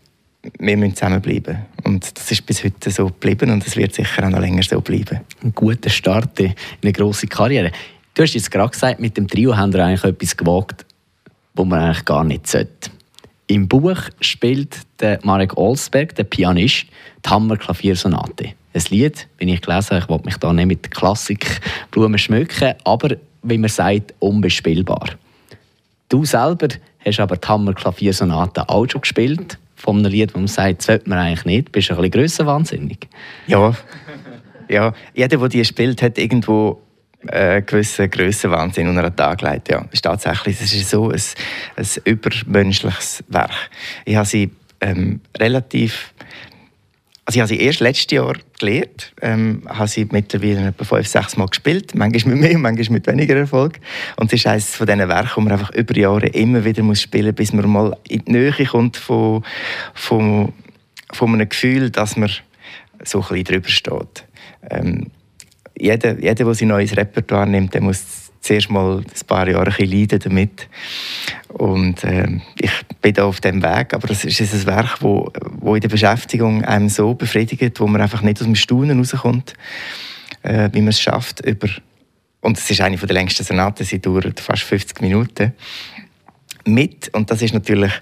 wir müssen zusammenbleiben. Und das ist bis heute so geblieben und es wird sicher auch noch länger so bleiben. Ein guter Start in eine grosse Karriere. Du hast jetzt gerade gesagt, mit dem Trio haben wir eigentlich etwas gewagt, wo man eigentlich gar nicht sollte. Im Buch spielt der Marek Olsberg, der Pianist, die Hammer-Klaviersonate. Ein Lied, wie ich gelesen habe, ich will mich da nicht mit Klassikblumen schmücken, aber wie man sagt, unbespielbar. Du selber hast aber die Hammer-Klaviersonate auch schon gespielt, von einem Lied, wo man sagt, das sollte man eigentlich nicht. Bist du ein bisschen grössenwahnsinnig? Ja. ja. Jeder, der die spielt, hat irgendwo äh, gewissen Grössenwahnsinn unter den Tag gelegt. Ja, ist tatsächlich, es ist so ein, ein übermenschliches Werk. Ich habe sie ähm, relativ also ich habe sie erst letztes Jahr gelernt, ähm, habe sie mittlerweile etwa fünf, sechs Mal gespielt, manchmal mit mehr, manchmal mit weniger Erfolg. Und es ist eines von diesen Werken, die man einfach über Jahre immer wieder muss spielen muss, bis man mal in die Nähe kommt von, von, von einem Gefühl, dass man so ein bisschen drüber steht. Ähm, jeder, jeder, der sein neues Repertoire nimmt, der muss zuerst mal ein paar Jahre ein leiden damit. Und äh, ich bin da auf dem Weg, aber es ist ein Werk, wo, wo in der Beschäftigung einem so befriedigt, wo man einfach nicht aus dem Staunen rauskommt, äh, wie man es schafft über und es ist eine der längsten Sonaten, sie dauert fast 50 Minuten mit und das ist natürlich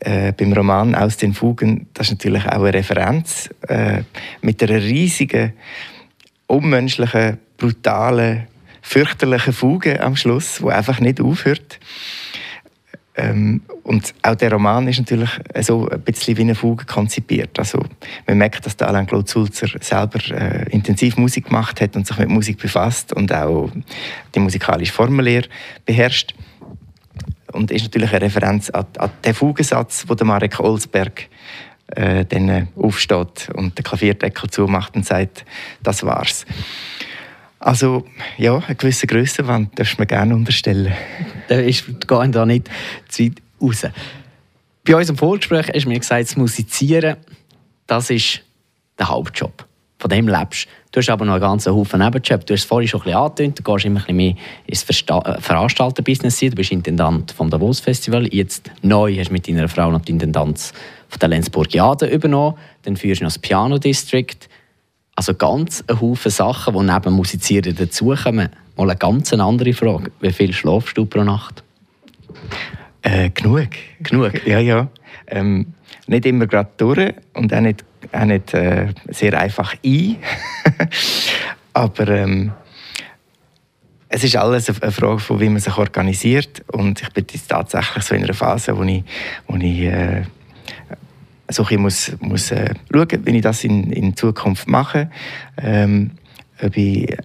äh, beim Roman aus den Fugen das ist natürlich auch eine Referenz äh, mit einer riesigen unmenschlichen, brutalen, fürchterlichen Fuge am Schluss, wo einfach nicht aufhört. Ähm, und auch der Roman ist natürlich so ein bisschen wie eine Fuge konzipiert. Also man merkt, dass der Alain Claude Sulzer selber äh, intensiv Musik gemacht hat und sich mit Musik befasst und auch die musikalische Formellehre beherrscht. Und ist natürlich eine Referenz an, an den Fugensatz, den Marek Olsberg äh, dann aufsteht und den Klavierdeckel zumacht und sagt, das war's. Also ja, eine gewisse Grössenwand darfst du mir gerne unterstellen. (laughs) Da ist, gehen da nicht zu weit raus. Bei unserem Vorgespräch hast du mir gesagt, das Musizieren, das ist der Hauptjob. Von dem lebst du. hast aber noch einen ganzen Haufen Nebenjob. Du hast es vorhin schon ein bisschen angetönt, du gehst immer ein bisschen mehr ins äh, Veranstalterbusiness. Du bist Intendant vom Davos Festival. Jetzt neu hast du mit deiner Frau noch die Intendanz von der Lenzburgiade übernommen. Dann führst du noch das Piano District. Also ganz ein Haufen Sachen, die neben Musizieren dazukommen. Mal eine ganz andere Frage. Wie viel schlafst du pro Nacht? Äh, genug. Genug? Ja, ja. Ähm, nicht immer gerade durch und auch nicht, auch nicht äh, sehr einfach ein. (laughs) Aber ähm, es ist alles eine Frage von, wie man sich organisiert. Und ich bin jetzt tatsächlich so in einer Phase, wo ich, wo ich äh, so ein muss, muss äh, schauen, wie ich das in, in Zukunft mache. Ähm, ob ich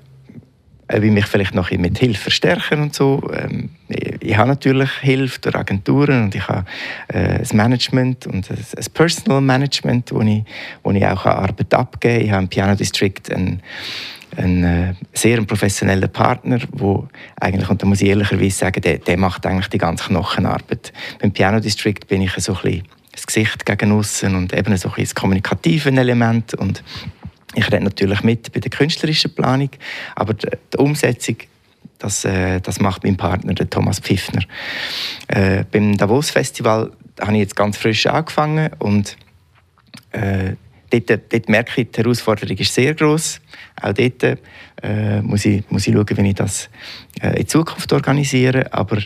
ob ich mich vielleicht noch mit Hilfe verstärken und so. Ähm, ich, ich, habe natürlich Hilfe durch Agenturen und ich habe äh, ein Management und ein, ein Personal Management, wo ich, wo ich auch Arbeit abgeben kann. Ich habe im Piano District einen, einen äh, sehr professionellen Partner, wo eigentlich, und da muss ich ehrlicherweise sagen, der, der macht eigentlich die ganze Knochenarbeit. Beim Piano District bin ich so ein bisschen das Gesicht gegen außen und eben so ein das kommunikative Element und ich rede natürlich mit bei der künstlerischen Planung, aber die, die Umsetzung, das, äh, das macht mein Partner, der Thomas Pfiffner. Äh, beim Davos Festival habe ich jetzt ganz frisch angefangen und äh, dort, dort merke ich, die Herausforderung ist sehr groß. Auch dort äh, muss, ich, muss ich schauen, wie ich das äh, in Zukunft organisiere. Aber äh,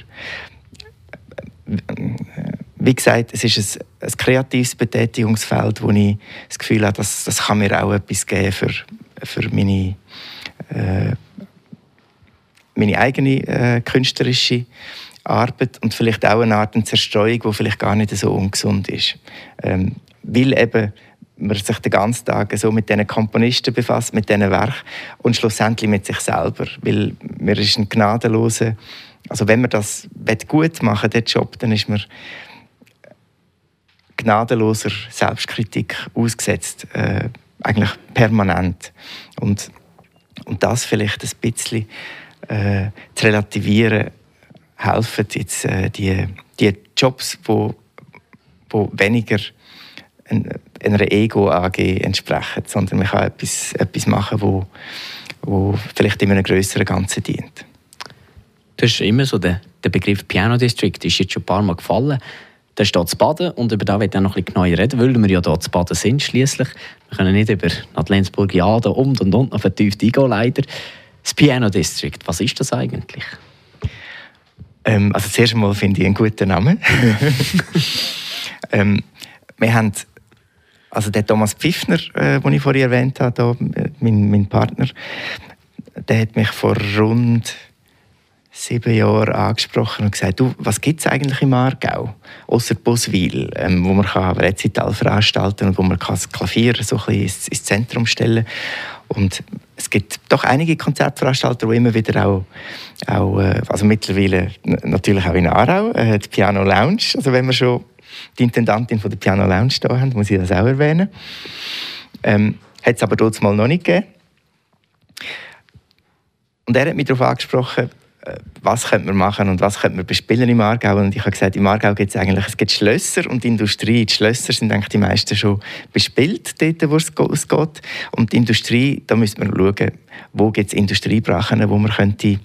wie gesagt, es ist ein, ein kreatives Betätigungsfeld, wo ich das Gefühl habe, dass, das kann mir auch etwas geben für, für meine, äh, meine eigene äh, künstlerische Arbeit und vielleicht auch eine Art Zerstreuung, die vielleicht gar nicht so ungesund ist. Ähm, weil eben man sich den ganzen Tag so mit diesen Komponisten befasst, mit diesen Werken und schlussendlich mit sich selber. Weil man ist ein gnadenloser, also wenn man das gut machen will, den Job, dann ist man gnadenloser Selbstkritik ausgesetzt, äh, eigentlich permanent. Und, und das vielleicht ein bisschen äh, zu relativieren, helfen jetzt äh, die, die Jobs, wo, wo weniger einer Ego-AG entsprechen, sondern man kann etwas, etwas machen, wo, wo vielleicht in einem größeren Ganzen dient. Du hast immer so den, der Begriff Piano District ist jetzt schon ein paar Mal gefallen. Da steht zu Baden und über das wird ich noch ein bisschen genauer reden, weil wir ja hier zu Baden sind schließlich. Wir können nicht über Lenzburg ja da und und und noch vertieft eingehen, leider. Das Piano District, was ist das eigentlich? Ähm, also zuerst einmal finde ich einen guten Namen. (laughs) ähm, wir haben also der Thomas Pfiffner, äh, den ich vorhin erwähnt habe, da, äh, mein, mein Partner, der hat mich vor rund sieben Jahren angesprochen und gesagt, du, was gibt es eigentlich im Aargau, außer Boswil, ähm, wo man kann Rezital veranstalten und wo man kann das Klavier so ein ins, ins Zentrum stellen und es gibt doch einige Konzertveranstalter, die immer wieder auch, auch äh, also mittlerweile natürlich auch in Aarau, äh, die Piano Lounge, also wenn wir schon die Intendantin von der Piano Lounge da haben, muss ich das auch erwähnen. Ähm, hat es aber dort mal noch nicht gegeben. Und er hat mich darauf angesprochen, was könnte man machen und was könnte man bespielen im Aargau. Und ich habe gesagt, im Aargau gibt es eigentlich es gibt Schlösser und Industrie. Die Schlösser sind eigentlich die meisten schon bespielt, dort, wo es geht. Und die Industrie, da müssen wir schauen, wo gibt es Industriebrachen, wo man könnte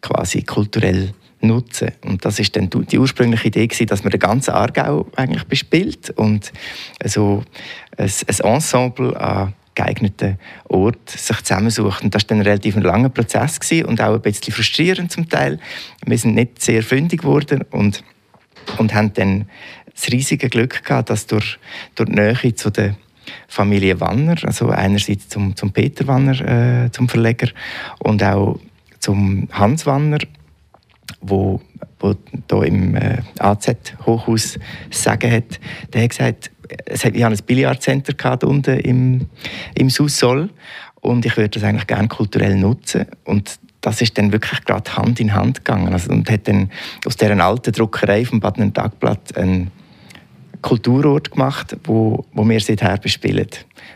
quasi kulturell nutzen. Und das ist dann die ursprüngliche Idee gewesen, dass man den ganzen Aargau eigentlich bespielt und so ein, ein Ensemble an geeigneten Ort sich zusammensucht. Und das war ein relativ langer Prozess gewesen und auch ein bisschen frustrierend zum Teil. Wir sind nicht sehr fündig geworden und, und haben dann das riesige Glück gehabt, dass durch, durch die Nähe zu der Familie Wanner, also einerseits zum, zum Peter Wanner, äh, zum Verleger, und auch zum Hans Wanner, wo, wo hier im äh, AZ-Hochhaus Sagen hat, der hat gesagt, es hat, ich hatte ein Billardcenter unten im, im Soussol und ich würde das eigentlich gerne kulturell nutzen und das ist dann wirklich gerade Hand in Hand gegangen also, und hat dann aus dieser alten Druckerei vom Badner Tagblatt einen Kulturort gemacht, wo, wo wir seither bespielen.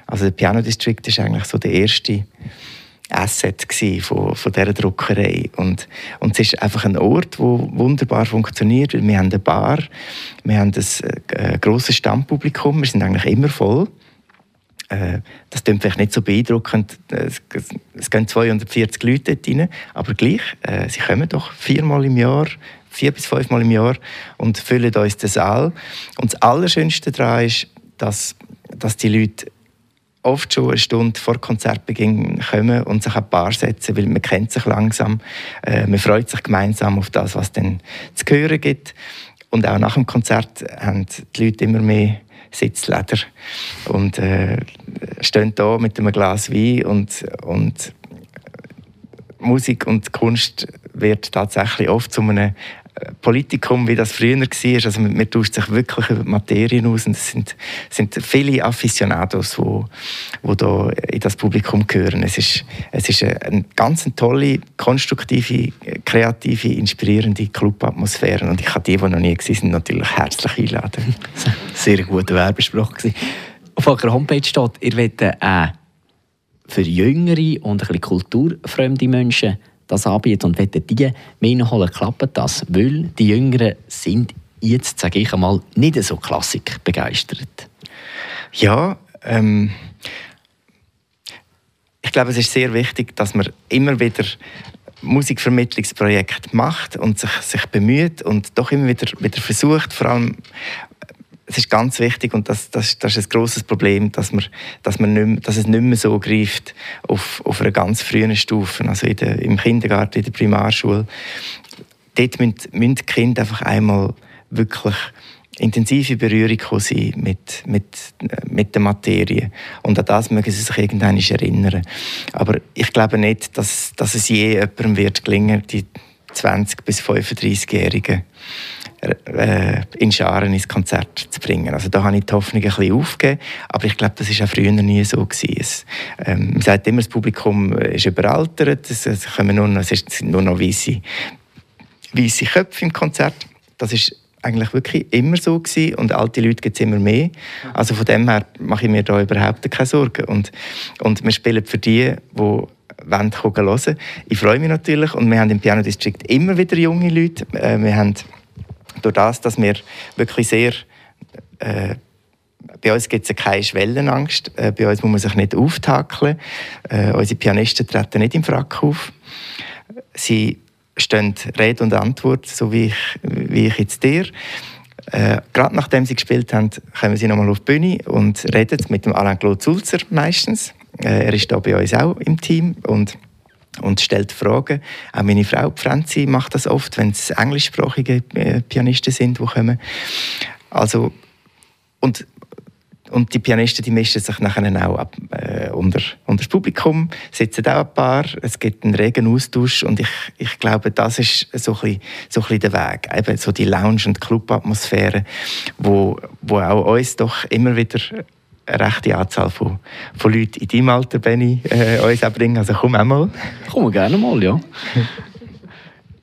Also der Piano District ist eigentlich so der erste Asset von, von dieser Druckerei. Und, und es ist einfach ein Ort, der wunderbar funktioniert, weil wir haben eine Bar, wir haben ein äh, grosses Stammpublikum, wir sind eigentlich immer voll. Äh, das klingt vielleicht nicht so beeindruckend, es, es gehen 240 Leute dort rein, aber gleich, äh, sie kommen doch viermal im Jahr, vier bis fünfmal im Jahr und füllen uns den Saal. Und das Allerschönste daran ist, dass, dass die Leute oft schon eine Stunde vor Konzertbeginn kommen und sich ein Paar setzen, weil man kennt sich langsam. Äh, man freut sich gemeinsam auf das, was dann zu hören gibt. Und auch nach dem Konzert haben die Leute immer mehr Sitzleder und äh, stehen da mit einem Glas Wein und, und Musik und Kunst wird tatsächlich oft zu einem Politikum, wie das früher war. Also man, tauscht sich wirklich über Materien aus und es sind, sind viele Aficionados, die wo, wo da in das Publikum gehören. Es ist, es ist eine ganz tolle, konstruktive, kreative, inspirierende Clubatmosphäre und ich kann die, die noch nie waren, natürlich herzlich einladen. (laughs) Sehr guter Werbespruch. Auf eurer Homepage steht, ihr wollt äh, für jüngere und ein bisschen kulturfremde Menschen das anbieten und wollen die mehr nachholen, klappt das. Weil die Jüngeren sind jetzt, sage ich einmal, nicht so Klassik begeistert. Ja, ähm, ich glaube, es ist sehr wichtig, dass man immer wieder Musikvermittlungsprojekte macht und sich, sich bemüht und doch immer wieder, wieder versucht, vor allem es ist ganz wichtig und das, das, das ist ein grosses Problem, dass, man, dass, man nicht dass es nicht mehr so greift auf, auf einer ganz frühen Stufe, also der, im Kindergarten, in der Primarschule. Dort müssen, müssen die Kinder einfach einmal wirklich intensive Berührung sein mit, mit, mit der Materie. Und an das mögen sie sich irgendwann erinnern. Aber ich glaube nicht, dass, dass es je jemandem wird gelingen, die 20- bis 35-Jährigen äh, in Scharen ins Konzert zu bringen. Also da habe ich die Hoffnung ein bisschen aufgegeben, aber ich glaube, das war auch früher nie so. Gewesen. Es, ähm, man sagt immer, das Publikum ist überaltert, es, es, nur noch, es sind nur noch weisse, weisse Köpfe im Konzert. Das ist eigentlich wirklich immer so gewesen und alte Leute gibt es immer mehr. Also von dem her mache ich mir da überhaupt keine Sorgen. Und, und wir spielen für die, die hören. Ich freue mich natürlich und wir haben im Piano District immer wieder junge Leute. Äh, wir haben durch das, dass wir wirklich sehr äh, bei uns gibt es keine Schwellenangst. Äh, bei uns muss man sich nicht auftakeln. Äh, unsere Pianisten treten nicht im Frack auf. Sie stehen Rede und Antwort, so wie ich, wie ich jetzt dir. Äh, gerade nachdem sie gespielt haben, kommen sie nochmal auf die Bühne und reden mit dem Alain-Claude Sulzer meistens. Äh, er ist da bei uns auch im Team und und stellt Fragen. Auch meine Frau Franzi macht das oft, wenn es englischsprachige äh, Pianisten sind, die kommen. Also, und, und die Pianisten die mischen sich nachher auch ab, äh, unter, unter das Publikum, sitzen auch ein paar, es gibt einen regen Austausch und ich, ich glaube, das ist so ein, bisschen, so ein bisschen der Weg. Eben so die Lounge- und Club-Atmosphäre, wo, wo auch uns doch immer wieder eine rechte Anzahl von, von Leuten in deinem Alter, Benny, äh, uns bringen. Also komm auch mal. Komm gerne mal, ja.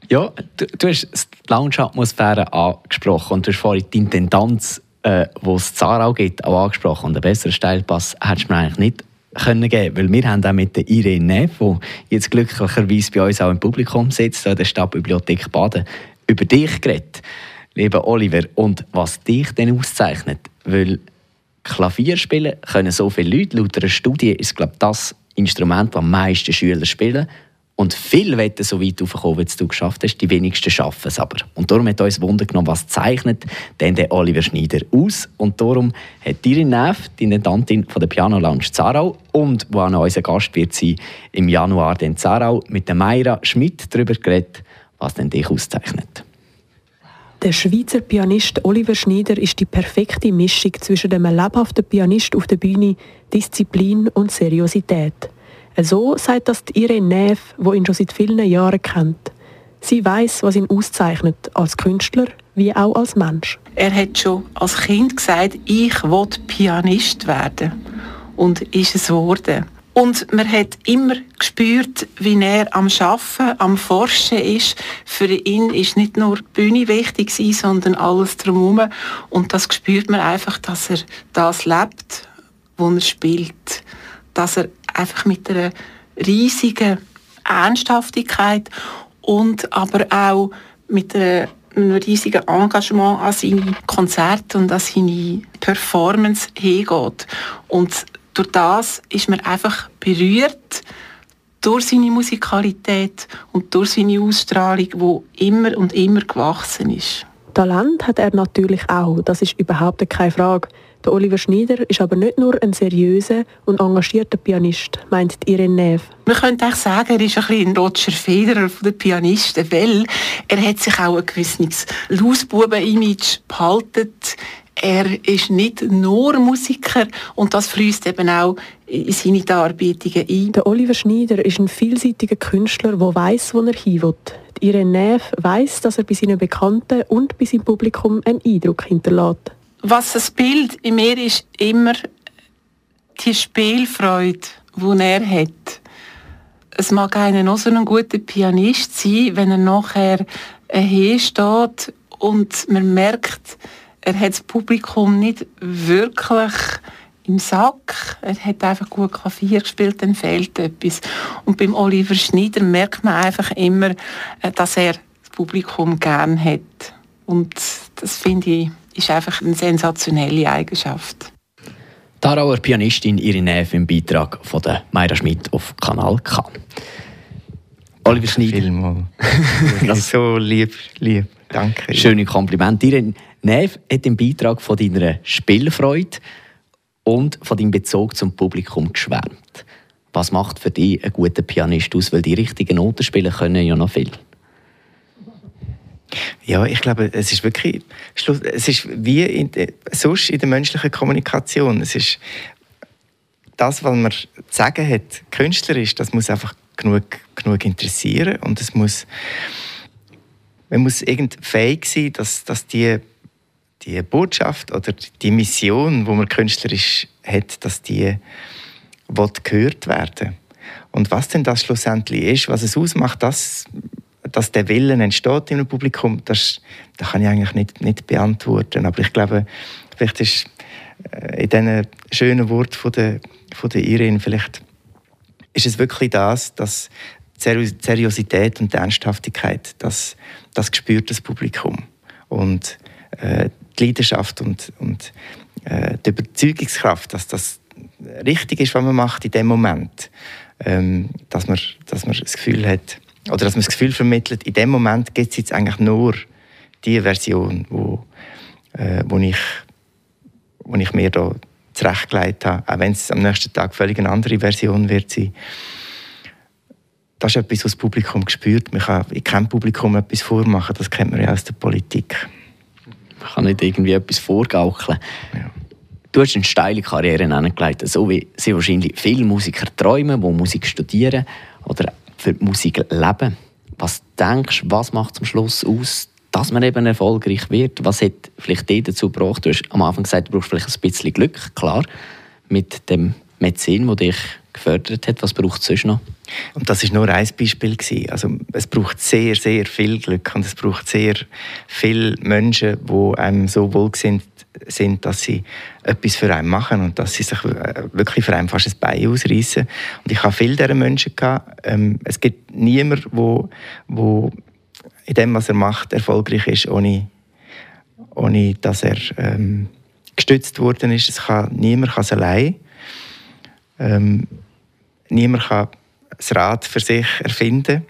ja, du, du hast die Lounge-Atmosphäre angesprochen und du hast vorhin die Intendanz, äh, die es Zarau gibt, auch angesprochen. Und einen besseren Steilpass hättest du mir eigentlich nicht können geben weil wir haben auch mit der Irene Neff, die jetzt glücklicherweise bei uns auch im Publikum sitzt, in der Stadtbibliothek Baden, über dich geredet, lieber Oliver. Und was dich denn auszeichnet, weil Klavier spielen können so viele Leute. Laut einer Studie ist glaube das Instrument, das am meisten Schüler spielen. Und viele wollen so weit aufkommen, wie du geschafft hast. Die wenigsten schaffen es aber. Und darum hat uns Wunder genommen, was zeichnet denn der Oliver Schneider aus. Und darum hat Irin Neff, die Intendantin von der Piano Lounge Zarau und wo auch noch unser Gast wird sein im Januar in Zarau, mit der Mayra Schmidt darüber geredet, was denn dich auszeichnet. Der Schweizer Pianist Oliver Schneider ist die perfekte Mischung zwischen dem lebhaften Pianist auf der Bühne, Disziplin und Seriosität. So sagt das Irene Neff, wo ihn schon seit vielen Jahren kennt. Sie weiß, was ihn auszeichnet, als Künstler wie auch als Mensch. Er hat schon als Kind gesagt, ich will Pianist werden und ist es geworden. Und man hat immer gespürt, wie er am Schaffen, am Forschen ist. Für ihn ist nicht nur die Bühne wichtig sondern alles drumherum. Und das spürt man einfach, dass er das lebt, wo er spielt. Dass er einfach mit einer riesigen Ernsthaftigkeit und aber auch mit einem riesigen Engagement an seine Konzerte und an seine Performance hingeht. Und durch das ist man einfach berührt durch seine Musikalität und durch seine Ausstrahlung, wo immer und immer gewachsen ist. Talent hat er natürlich auch, das ist überhaupt keine Frage. Der Oliver Schneider ist aber nicht nur ein seriöser und engagierter Pianist, meint Irene Neff. Man könnte auch sagen, er ist ein bisschen ein Roger Federer der Pianisten, weil er hat sich auch ein gewisses Lausbuben-Image behalten. Er ist nicht nur Musiker und das fließt eben auch in seine Darbietungen ein. Der Oliver Schneider ist ein vielseitiger Künstler, der weiß, wo er hin will. Irene Neff weiss, dass er bei seinen Bekannten und bei seinem Publikum einen Eindruck hinterlässt was das Bild in mir ist, immer die Spielfreude, die er hat. Es mag einer noch so ein guter Pianist sein, wenn er nachher hier steht und man merkt, er hat das Publikum nicht wirklich im Sack. Er hat einfach gut Klavier gespielt, dann fehlt etwas. Und beim Oliver Schneider merkt man einfach immer, äh, dass er das Publikum gern hat. Und das finde ich ist einfach eine sensationelle Eigenschaft. Die Aarauer Pianistin Irene im Beitrag von der Mayra Schmidt auf Kanal K. Oliver Schneider. Vielmal. (laughs) so lieb, lieb. Danke. Schöne Kompliment. Irene Nev hat im Beitrag von deiner Spielfreude und von deinem Bezug zum Publikum geschwärmt. Was macht für dich einen guten Pianist aus? Weil die richtigen Noten spielen können ja noch viel. Ja, ich glaube, es ist wirklich, es ist wie in, sonst in der menschlichen Kommunikation. Es ist das, was man zu sagen hat, künstlerisch, das muss einfach genug, genug interessieren und es muss, man muss irgendwie fähig sein, dass, dass die, die Botschaft oder die Mission, wo man künstlerisch hat, dass die gehört werden. Und was denn das schlussendlich ist, was es ausmacht, das dass der Willen entsteht im Publikum, das, das kann ich eigentlich nicht, nicht beantworten. Aber ich glaube, vielleicht ist äh, in diesen schönen Worten von der, von der Irene, vielleicht ist es wirklich das, dass Seriosität und Ernsthaftigkeit, das, das spürt das Publikum. Und äh, die Leidenschaft und, und äh, die Überzeugungskraft, dass das richtig ist, was man macht in dem Moment, ähm, dass, man, dass man das Gefühl hat, oder dass man das Gefühl vermittelt, in dem Moment gibt es jetzt eigentlich nur die Version, wo, äh, wo, ich, wo ich mir da zurechtgelegt habe, auch wenn es am nächsten Tag völlig eine andere Version wird sein. Das ist etwas, was das Publikum spürt. Man kann in keinem Publikum etwas vormachen, das kennt man ja aus der Politik. Man kann nicht irgendwie etwas vorgaukeln. Ja. Du hast eine steile Karriere hingelegt, so wie sie wahrscheinlich viele Musiker träumen, die Musik studieren oder für die Musik leben. Was denkst du, was macht zum Schluss aus, dass man eben erfolgreich wird? Was hat vielleicht dich dazu gebracht? Du hast am Anfang gesagt, du brauchst vielleicht ein bisschen Glück, klar, mit dem Medizin, das dich gefördert hat. Was braucht es sonst noch? Und das ist nur ein Beispiel Also es braucht sehr, sehr viel Glück und es braucht sehr viele Menschen, die einem so wohlgesinnt sind, dass sie etwas für einen machen und dass sie sich äh, wirklich für einen fast ein Bein ausreißen. Und ich habe viele dieser Menschen gehabt. Ähm, es gibt niemanden, wo, wo in dem, was er macht, erfolgreich ist, ohne, ohne dass er ähm, gestützt worden ist. Es kann, niemand kann es allein. Ähm, niemand kann das Rad für sich erfinden.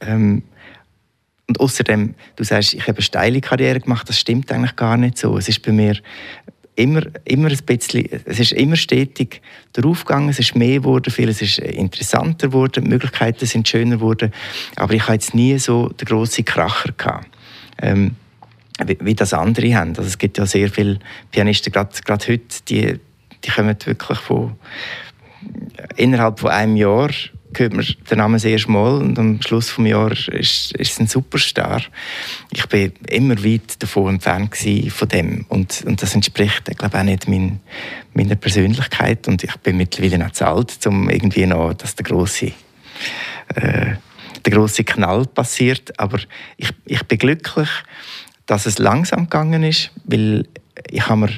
Ähm, und außerdem, du sagst, ich habe eine steile Karriere gemacht, das stimmt eigentlich gar nicht so. Es ist bei mir immer, immer ein bisschen, es ist immer stetig draufgegangen, es ist mehr geworden, vieles ist interessanter geworden, die Möglichkeiten sind schöner geworden, aber ich hatte jetzt nie so den grossen Kracher gehabt. Ähm, wie, wie, das andere haben. Also es gibt ja sehr viele Pianisten, gerade, gerade heute, die, die kommen wirklich von innerhalb von einem Jahr hört man den Namen das erste Mal und am Schluss des Jahres ist, es ein Superstar. Ich bin immer weit davon entfernt von dem und, und das entspricht, ich glaube auch nicht mein, meiner Persönlichkeit und ich bin mittlerweile auch zu alt, um irgendwie noch, dass der große äh, Knall passiert. Aber ich, ich bin glücklich, dass es langsam gegangen ist, weil ich habe mir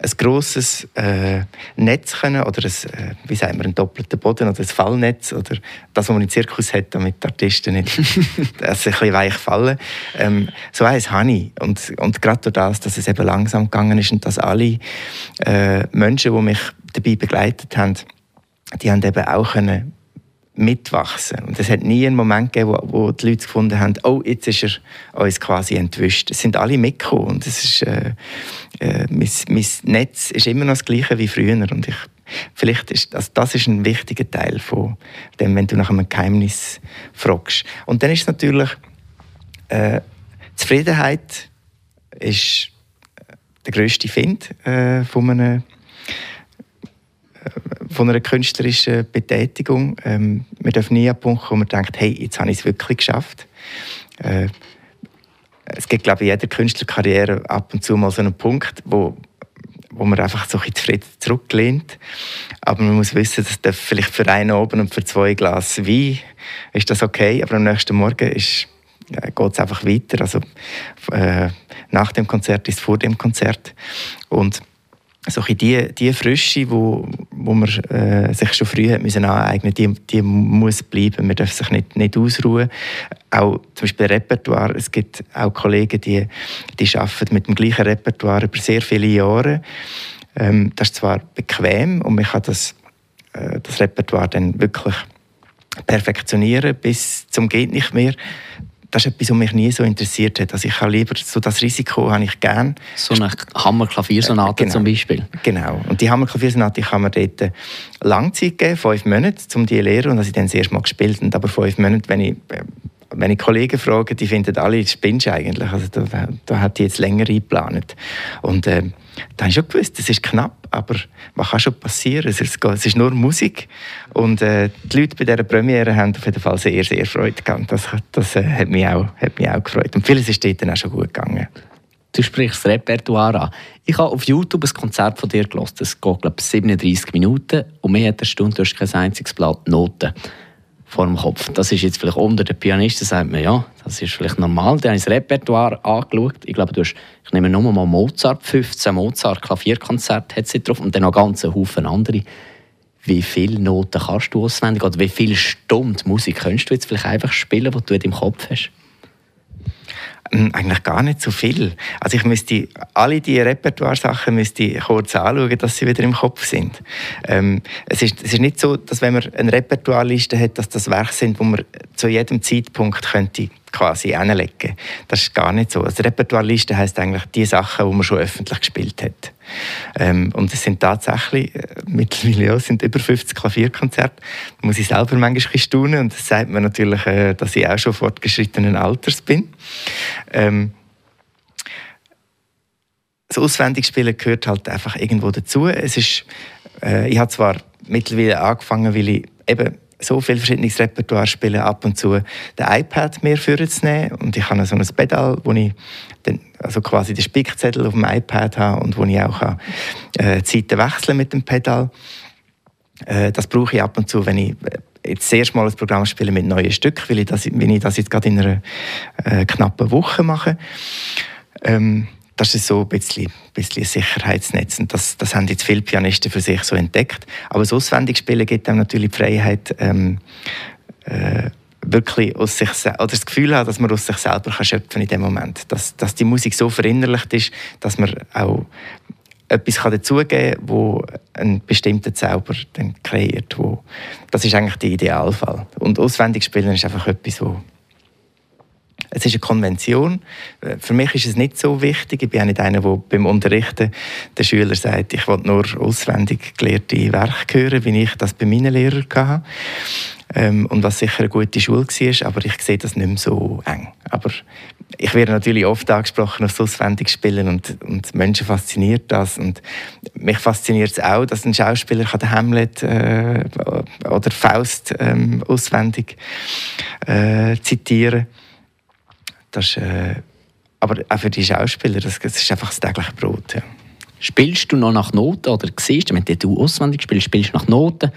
ein grosses äh, Netz können, oder ein, äh, wie sagen wir, einen doppelten Boden oder ein Fallnetz oder das, was man im Zirkus hat, damit die Artisten nicht (laughs) dass ein bisschen weich fallen. Ähm, so eins habe ich. Und, und gerade durch das, dass es eben langsam gegangen ist und dass alle äh, Menschen, die mich dabei begleitet haben, die haben eben auch können mitwachsen. Und es hat nie einen Moment gegeben, wo, wo die Leute gefunden haben, oh, jetzt ist er uns quasi entwischt. Es sind alle mitgekommen und es ist, äh, äh, mein, mein Netz ist immer noch das gleiche wie früher und ich Vielleicht ist das, das ist ein wichtiger Teil von dem, wenn du nach einem Geheimnis fragst. Und dann ist natürlich äh, Zufriedenheit ist der größte Find äh, von einem von einer künstlerischen Betätigung. Ähm, wir dürfen nie an den Punkt kommen, wo man denkt, hey, jetzt habe ich es wirklich geschafft. Äh, es gibt, glaube ich, in jeder Künstlerkarriere ab und zu mal so einen Punkt, wo, wo man einfach so ein zufrieden zurücklehnt. Aber man muss wissen, dass das vielleicht für einen oben und für zwei Glas Wein ist das okay, aber am nächsten Morgen ist äh, geht es einfach weiter. Also, äh, nach dem Konzert ist vor dem Konzert. Und so die, die Frische, wo, wo man äh, sich schon früh hat müssen aneignen die, die muss bleiben. Man darf sich nicht, nicht ausruhen. Auch zum Beispiel Repertoire. Es gibt auch Kollegen, die, die arbeiten mit dem gleichen Repertoire über sehr viele Jahre. Ähm, das ist zwar bequem und man kann das, äh, das Repertoire dann wirklich perfektionieren bis zum geht nicht mehr das ist etwas, was mich nie so interessiert hat. Also ich habe lieber so das Risiko habe ich gern. So eine Hammerklaviersonate äh, genau, zum Beispiel. Genau. Und die Hammerklaviersonate kann man dort Langzeit geben, fünf Monate, um die zu lernen. Und dass ich dann das erste Mal gespielt habe. Aber fünf Monate, wenn ich äh, wenn ich Kollegen frage, die finden alle, spinnst eigentlich. Also da, da hat die jetzt länger eingeplant. Und äh, da habe ich schon gewusst, das ist knapp, aber was kann schon passieren? Es ist, es ist nur Musik. Und äh, die Leute bei dieser Premiere haben auf jeden Fall sehr, sehr Freude gehabt. Das, das äh, hat, mich auch, hat mich auch gefreut. Und vieles ist dort dann auch schon gut gegangen. Du sprichst das Repertoire an. Ich habe auf YouTube ein Konzert von dir gelesen. Das geht, glaube ich, 37 Minuten. Und mehr hat eine Stunde, du hast kein einziges Blatt Noten vor dem Kopf. Das ist jetzt vielleicht unter den Pianisten, sagt man, ja, das ist vielleicht normal. Dann habe ich das Repertoire angeschaut. Ich glaube, du hast, ich nehme nur mal Mozart, 15 Mozart Klavierkonzerte hat sie drauf und dann noch ganz Haufen andere. Wie viele Noten kannst du auswendig oder wie viele Stunden Musik könntest du jetzt vielleicht einfach spielen, die du in deinem Kopf hast? Hm, eigentlich gar nicht so viel. Also ich müsste alle diese Repertoire-Sachen müsste kurz anschauen, dass sie wieder im Kopf sind. Ähm, es, ist, es ist nicht so, dass wenn man eine Repertoire-Liste hat, dass das Werke sind, wo man zu jedem Zeitpunkt könnte quasi hinlegen. Das ist gar nicht so. Also Repertoire-Liste heisst eigentlich die Sachen, die man schon öffentlich gespielt hat. Ähm, und es sind tatsächlich, äh, mittlerweile ja, sind über 50 Klavierkonzerte. Da muss ich selber manchmal staunen und das sagt mir natürlich, äh, dass ich auch schon fortgeschrittenen Alters bin. Ähm, das Auswendigspielen gehört halt einfach irgendwo dazu. Es ist, äh, ich habe zwar mittlerweile angefangen, weil ich eben so viel verschiedenes Repertoire spielen, ab und zu den iPad mehr vorzunehmen. Und ich habe so ein Pedal, wo ich den, also quasi den Spickzettel auf dem iPad habe und wo ich auch äh, Zeiten wechseln mit dem Pedal. Äh, das brauche ich ab und zu, wenn ich äh, jetzt Mal ein Programm spiele mit neuen Stücken, weil ich das, wenn ich das jetzt gerade in einer äh, knappen Woche mache. Ähm, das ist so ein bisschen, bisschen ein Sicherheitsnetz. Und das, das haben jetzt viele Pianisten für sich so entdeckt. Aber das Auswendigspielen gibt einem natürlich die Freiheit, ähm, äh, wirklich aus sich oder das Gefühl haben, dass man aus sich selber kann schöpfen in dem Moment. Dass, dass die Musik so verinnerlicht ist, dass man auch etwas dazugeben kann, wo einen bestimmten Zauber dann kreiert. Wo, das ist eigentlich der Idealfall. Und auswendig spielen ist einfach etwas, wo es ist eine Konvention. Für mich ist es nicht so wichtig. Ich bin auch nicht einer, der beim Unterrichten den Schülern sagt, ich will nur auswendig gelehrte Werke hören, wie ich das bei meinen Lehrern hatte. Ähm, und was sicher eine gute Schule war, aber ich sehe das nicht mehr so eng. Aber ich werde natürlich oft angesprochen auf das Auswendigspielen und, und Menschen fasziniert das. Und mich fasziniert es auch, dass ein Schauspieler den Hamlet äh, oder Faust ähm, auswendig äh, zitieren kann das ist, äh, aber auch für die Schauspieler, das, das ist einfach das tägliche Brot. Ja. Spielst du noch nach Noten oder siehst du, wenn du auswendig spielst, spielst du nach Noten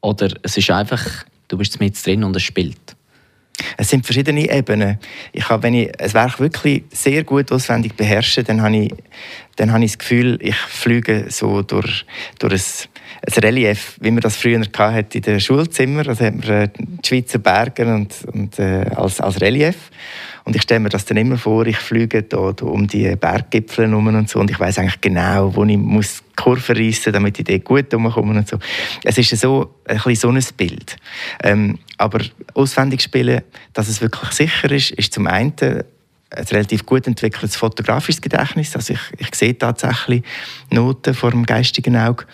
oder es ist einfach, du bist mit drin und es spielt? Es sind verschiedene Ebenen. Ich habe, wenn ich ein Werk wirklich sehr gut auswendig beherrsche, dann habe ich, dann habe ich das Gefühl, ich fliege so durch, durch ein ein Relief, wie man das früher hatte in den Schulzimmer. Also hat man äh, die Schweizer Berge und, und äh, als, als Relief. Und ich stelle mir das dann immer vor, ich fliege da, um die Berggipfel herum und so und ich weiß eigentlich genau, wo ich muss die Kurve reissen, damit ich dort gut herumkomme und so. Es ist so ein bisschen so ein Bild. Ähm, aber auswendig spielen, dass es wirklich sicher ist, ist zum einen ein relativ gut entwickeltes fotografisches Gedächtnis. Also ich, ich sehe tatsächlich Noten vor dem geistigen Auge.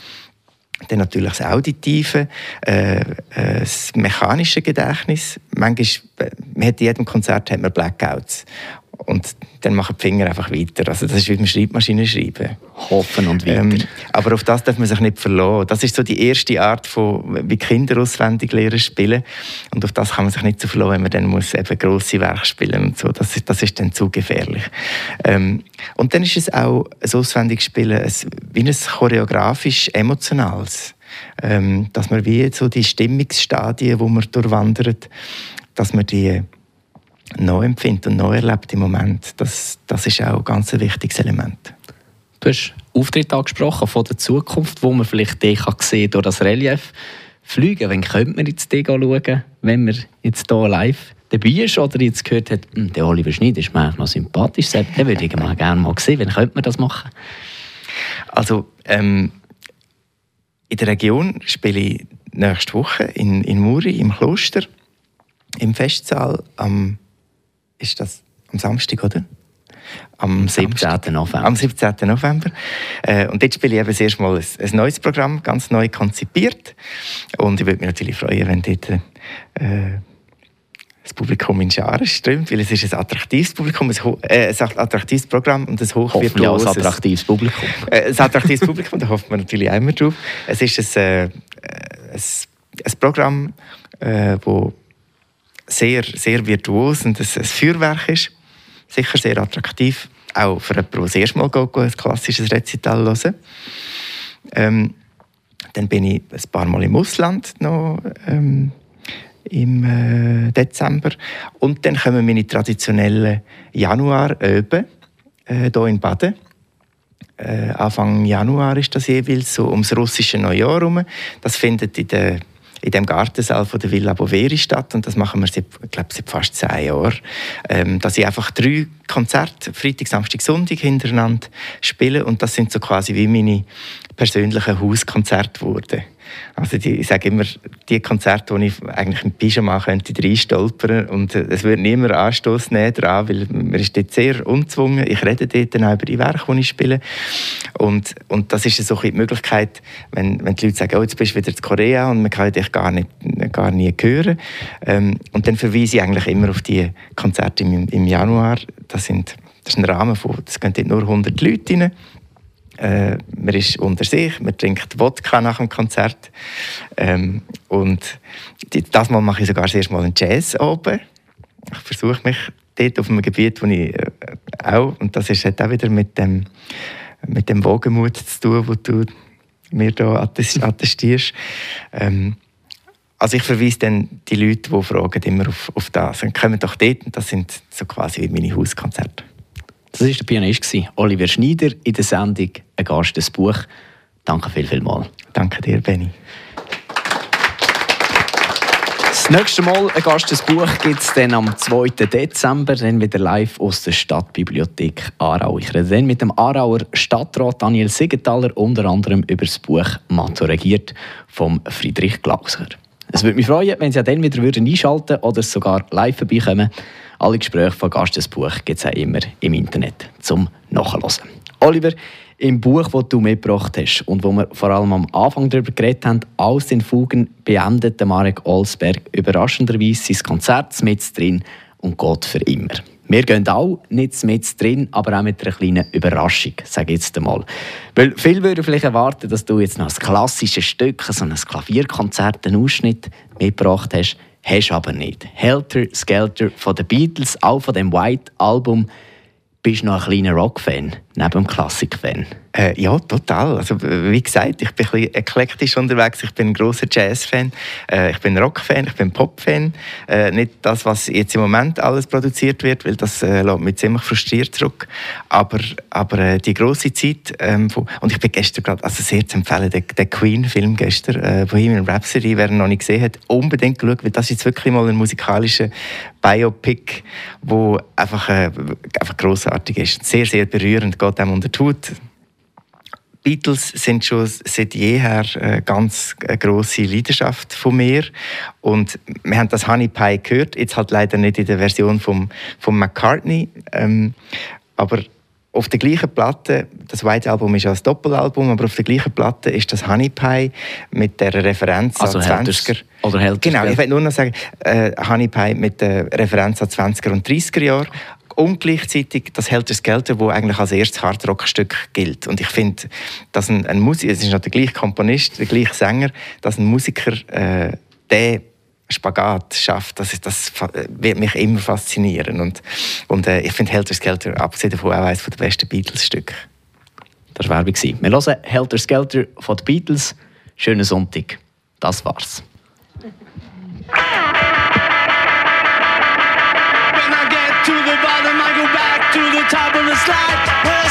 Dann natürlich das auditive, äh, äh, das mechanische Gedächtnis. Manchmal, äh, man hat in jedem Konzert hat man Blackouts. Und dann machen die Finger einfach weiter. Also das ist wie mit Schreibmaschine schreiben. Hoffen und weiter. Ähm, aber auf das darf man sich nicht verlassen. Das ist so die erste Art, von, wie Kinder auswendig lernen spielen. Und auf das kann man sich nicht so verlassen, wenn man dann muss eben grosse Werke spielen und so. Das, ist, das ist dann zu gefährlich. Ähm, und dann ist es auch ein auswendiges Spielen ein, wie ein choreografisch emotionales. Ähm, dass man wie so die Stimmungsstadien, wo man durchwandert, dass man die neu empfindet und neu erlebt im Moment, das, das ist auch ein ganz wichtiges Element. Du hast Auftritt angesprochen von der Zukunft, wo man vielleicht kann sehen durch das Relief. Fliegen, wann könnte man jetzt den schauen, wenn man jetzt hier live dabei ist oder jetzt gehört hat, hm, der Oliver Schneid ist mir noch sympathisch, den würde ich mal gerne mal sehen. Wann könnte man das machen? Also, ähm, in der Region spiele ich nächste Woche in, in Muri im Kloster im Festsaal am ist das am Samstag, oder? Am 17. November. Am 17. November. Äh, und jetzt spiele ich eben das erste Mal ein, ein, neues Programm, ganz neu konzipiert. Und ich würde mich natürlich freuen, wenn dort äh, das Publikum in Scharen strömt, weil es ist ein attraktives Publikum, ein, äh, ein attraktives Programm und ein hochvirtuoses... ein attraktives Publikum. Äh, ein attraktives Publikum, da hofft man natürlich immer drauf. Es ist ein, äh, ein, ein Programm, äh, wo sehr, sehr virtuos und ein, ein Feuerwerk ist. Sicher sehr attraktiv, auch für jemanden, der das erste Mal geht, ein klassisches Rezital hören. Ähm, dann bin ich ein paar Mal im Ausland noch ähm, im äh, Dezember. Und dann kommen meine traditionellen Januar-Öben äh, hier in Baden. Äh, Anfang Januar ist das jeweils so ums russische Neujahr herum. Das findet in der in dem Gartensaal von der Villa Boveri statt und das machen wir seit, ich glaube, seit fast zehn Jahren. Ähm, dass ich einfach drei Konzerte, Freitag, Samstag, Sonntag hintereinander spiele und das sind so quasi wie meine persönlichen Hauskonzerte geworden. Also die, ich sage immer, die Konzerte, wo ich eigentlich im Pyjama könnte reinstolpern und es würde niemand Anstoß nehmen daran, weil man ist dort sehr unzwungen. Ich rede dort dann auch über die Werke, die ich spiele. Und, und das ist so die Möglichkeit, wenn, wenn die Leute sagen, oh, jetzt bist du wieder in Korea und man kann dich gar, nicht, gar nie hören. Ähm, und dann verweise ich eigentlich immer auf die Konzerte im, im Januar. Das, sind, das ist ein Rahmen von, es gehen dort nur 100 Leute rein. Äh, man ist unter sich, man trinkt Wodka nach dem Konzert. Ähm, und das Mal mache ich sogar das erste Mal einen Jazz oben. Ich versuche mich dort auf einem Gebiet, wo ich äh, auch, und das ist, hat auch wieder mit dem, mit dem Wogenmut zu tun, wo du mir hier attestierst. Ähm, also ich verweise dann die Leute, die fragen, immer auf, auf das. Und kommen doch dort, und das sind so quasi meine Hauskonzerte. Das war der Pianist, Oliver Schneider, in der Sendung «Ein Gast, ein Buch». Danke viel, viel mal. Danke dir, Benny. Das nächste Mal ein Gast, ein Buch gibt es dann am 2. Dezember, dann wieder live aus der Stadtbibliothek Aarau. Ich rede dann mit dem Aarauer Stadtrat Daniel Siegenthaler unter anderem über das Buch «Matto regiert» von Friedrich Glauser. Es würde mich freuen, wenn Sie auch dann wieder einschalten würden oder sogar live vorbeikommen. Alle Gespräche von Gastesbuch gibt es auch immer im Internet zum Nachlesen. Oliver, im Buch, das du mitgebracht hast und wo wir vor allem am Anfang darüber geredet haben, «Aus den Fugen» beendet Marek Olsberg überraschenderweise sein Konzert mit drin und geht für immer. Wir gehen auch nicht mit drin, aber auch mit einer kleinen Überraschung, sage ich jetzt einmal. Weil viele würden vielleicht erwarten, dass du jetzt noch ein klassisches Stück, so ein Klavierkonzert, einen Ausschnitt mitgebracht hast. Hast aber nicht. Helter Skelter von den Beatles, auch von dem White Album. Bist du noch ein kleiner Rock-Fan? Neben dem Klassik-Fan? Äh, ja, total. Also, wie gesagt, ich bin ein eklektisch unterwegs. Ich bin ein großer Jazz-Fan, äh, ich bin Rock-Fan, ich bin Pop-Fan. Äh, nicht das, was jetzt im Moment alles produziert wird, weil das äh, lässt mich ziemlich frustriert zurück. Aber, aber äh, die große Zeit, ähm, von, und ich bin gestern gerade, also sehr zu empfehlen, der, der Queen-Film gestern, äh, Bohemian Rhapsody, wer ihn noch nicht gesehen hat, unbedingt schauen, weil das ist wirklich mal ein musikalischer Biopic, wo einfach, äh, einfach großartig ist. Sehr, sehr berührend, geht einem unter die Haut. Beatles sind schon seit jeher eine ganz große Leidenschaft von mir. Und wir haben das Honey Pie gehört, jetzt halt leider nicht in der Version von vom McCartney, ähm, aber auf der gleichen Platte, das White Album ist ja ein Doppelalbum, aber auf der gleichen Platte ist das Honey Pie mit der Referenz also an 20er. Oder hält Genau, ich will nur noch sagen, äh, Honey Pie mit der Referenz an 20er und 30er Jahre und gleichzeitig das Helter Skelter, wo eigentlich als erstes Hardrock-Stück gilt. Und ich finde, dass ein, ein Musiker, es ist noch der gleiche Komponist, der gleiche Sänger, dass ein Musiker äh, den Spagat schafft, das, ist, das wird mich immer faszinieren. Und, und äh, ich finde Helter Skelter, abgesehen davon, auch eines der besten Beatles-Stücke. Das war Werbung. Wir hören Helter Skelter von den Beatles. Schönen Sonntag. Das war's. Top of the slide.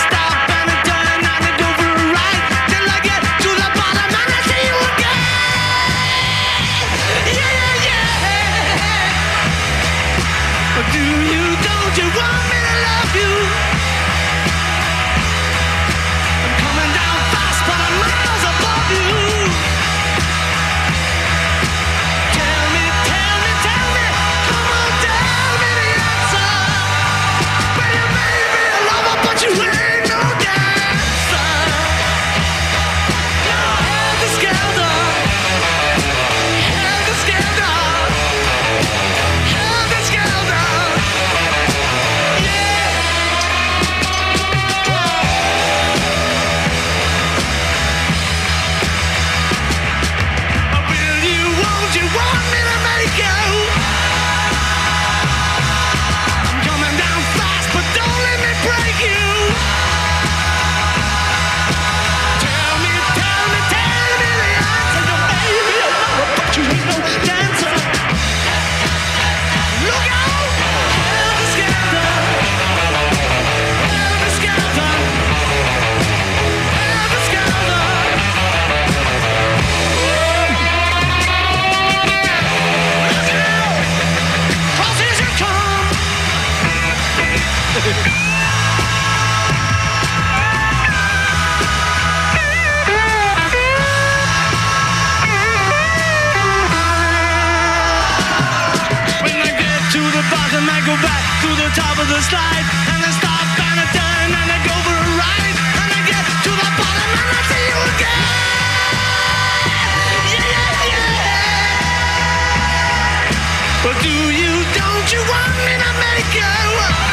top of the slide and I stop and I turn and I go for a ride and I get to the bottom and I see you again. Yeah, yeah, yeah. But do you, don't you want me to make you?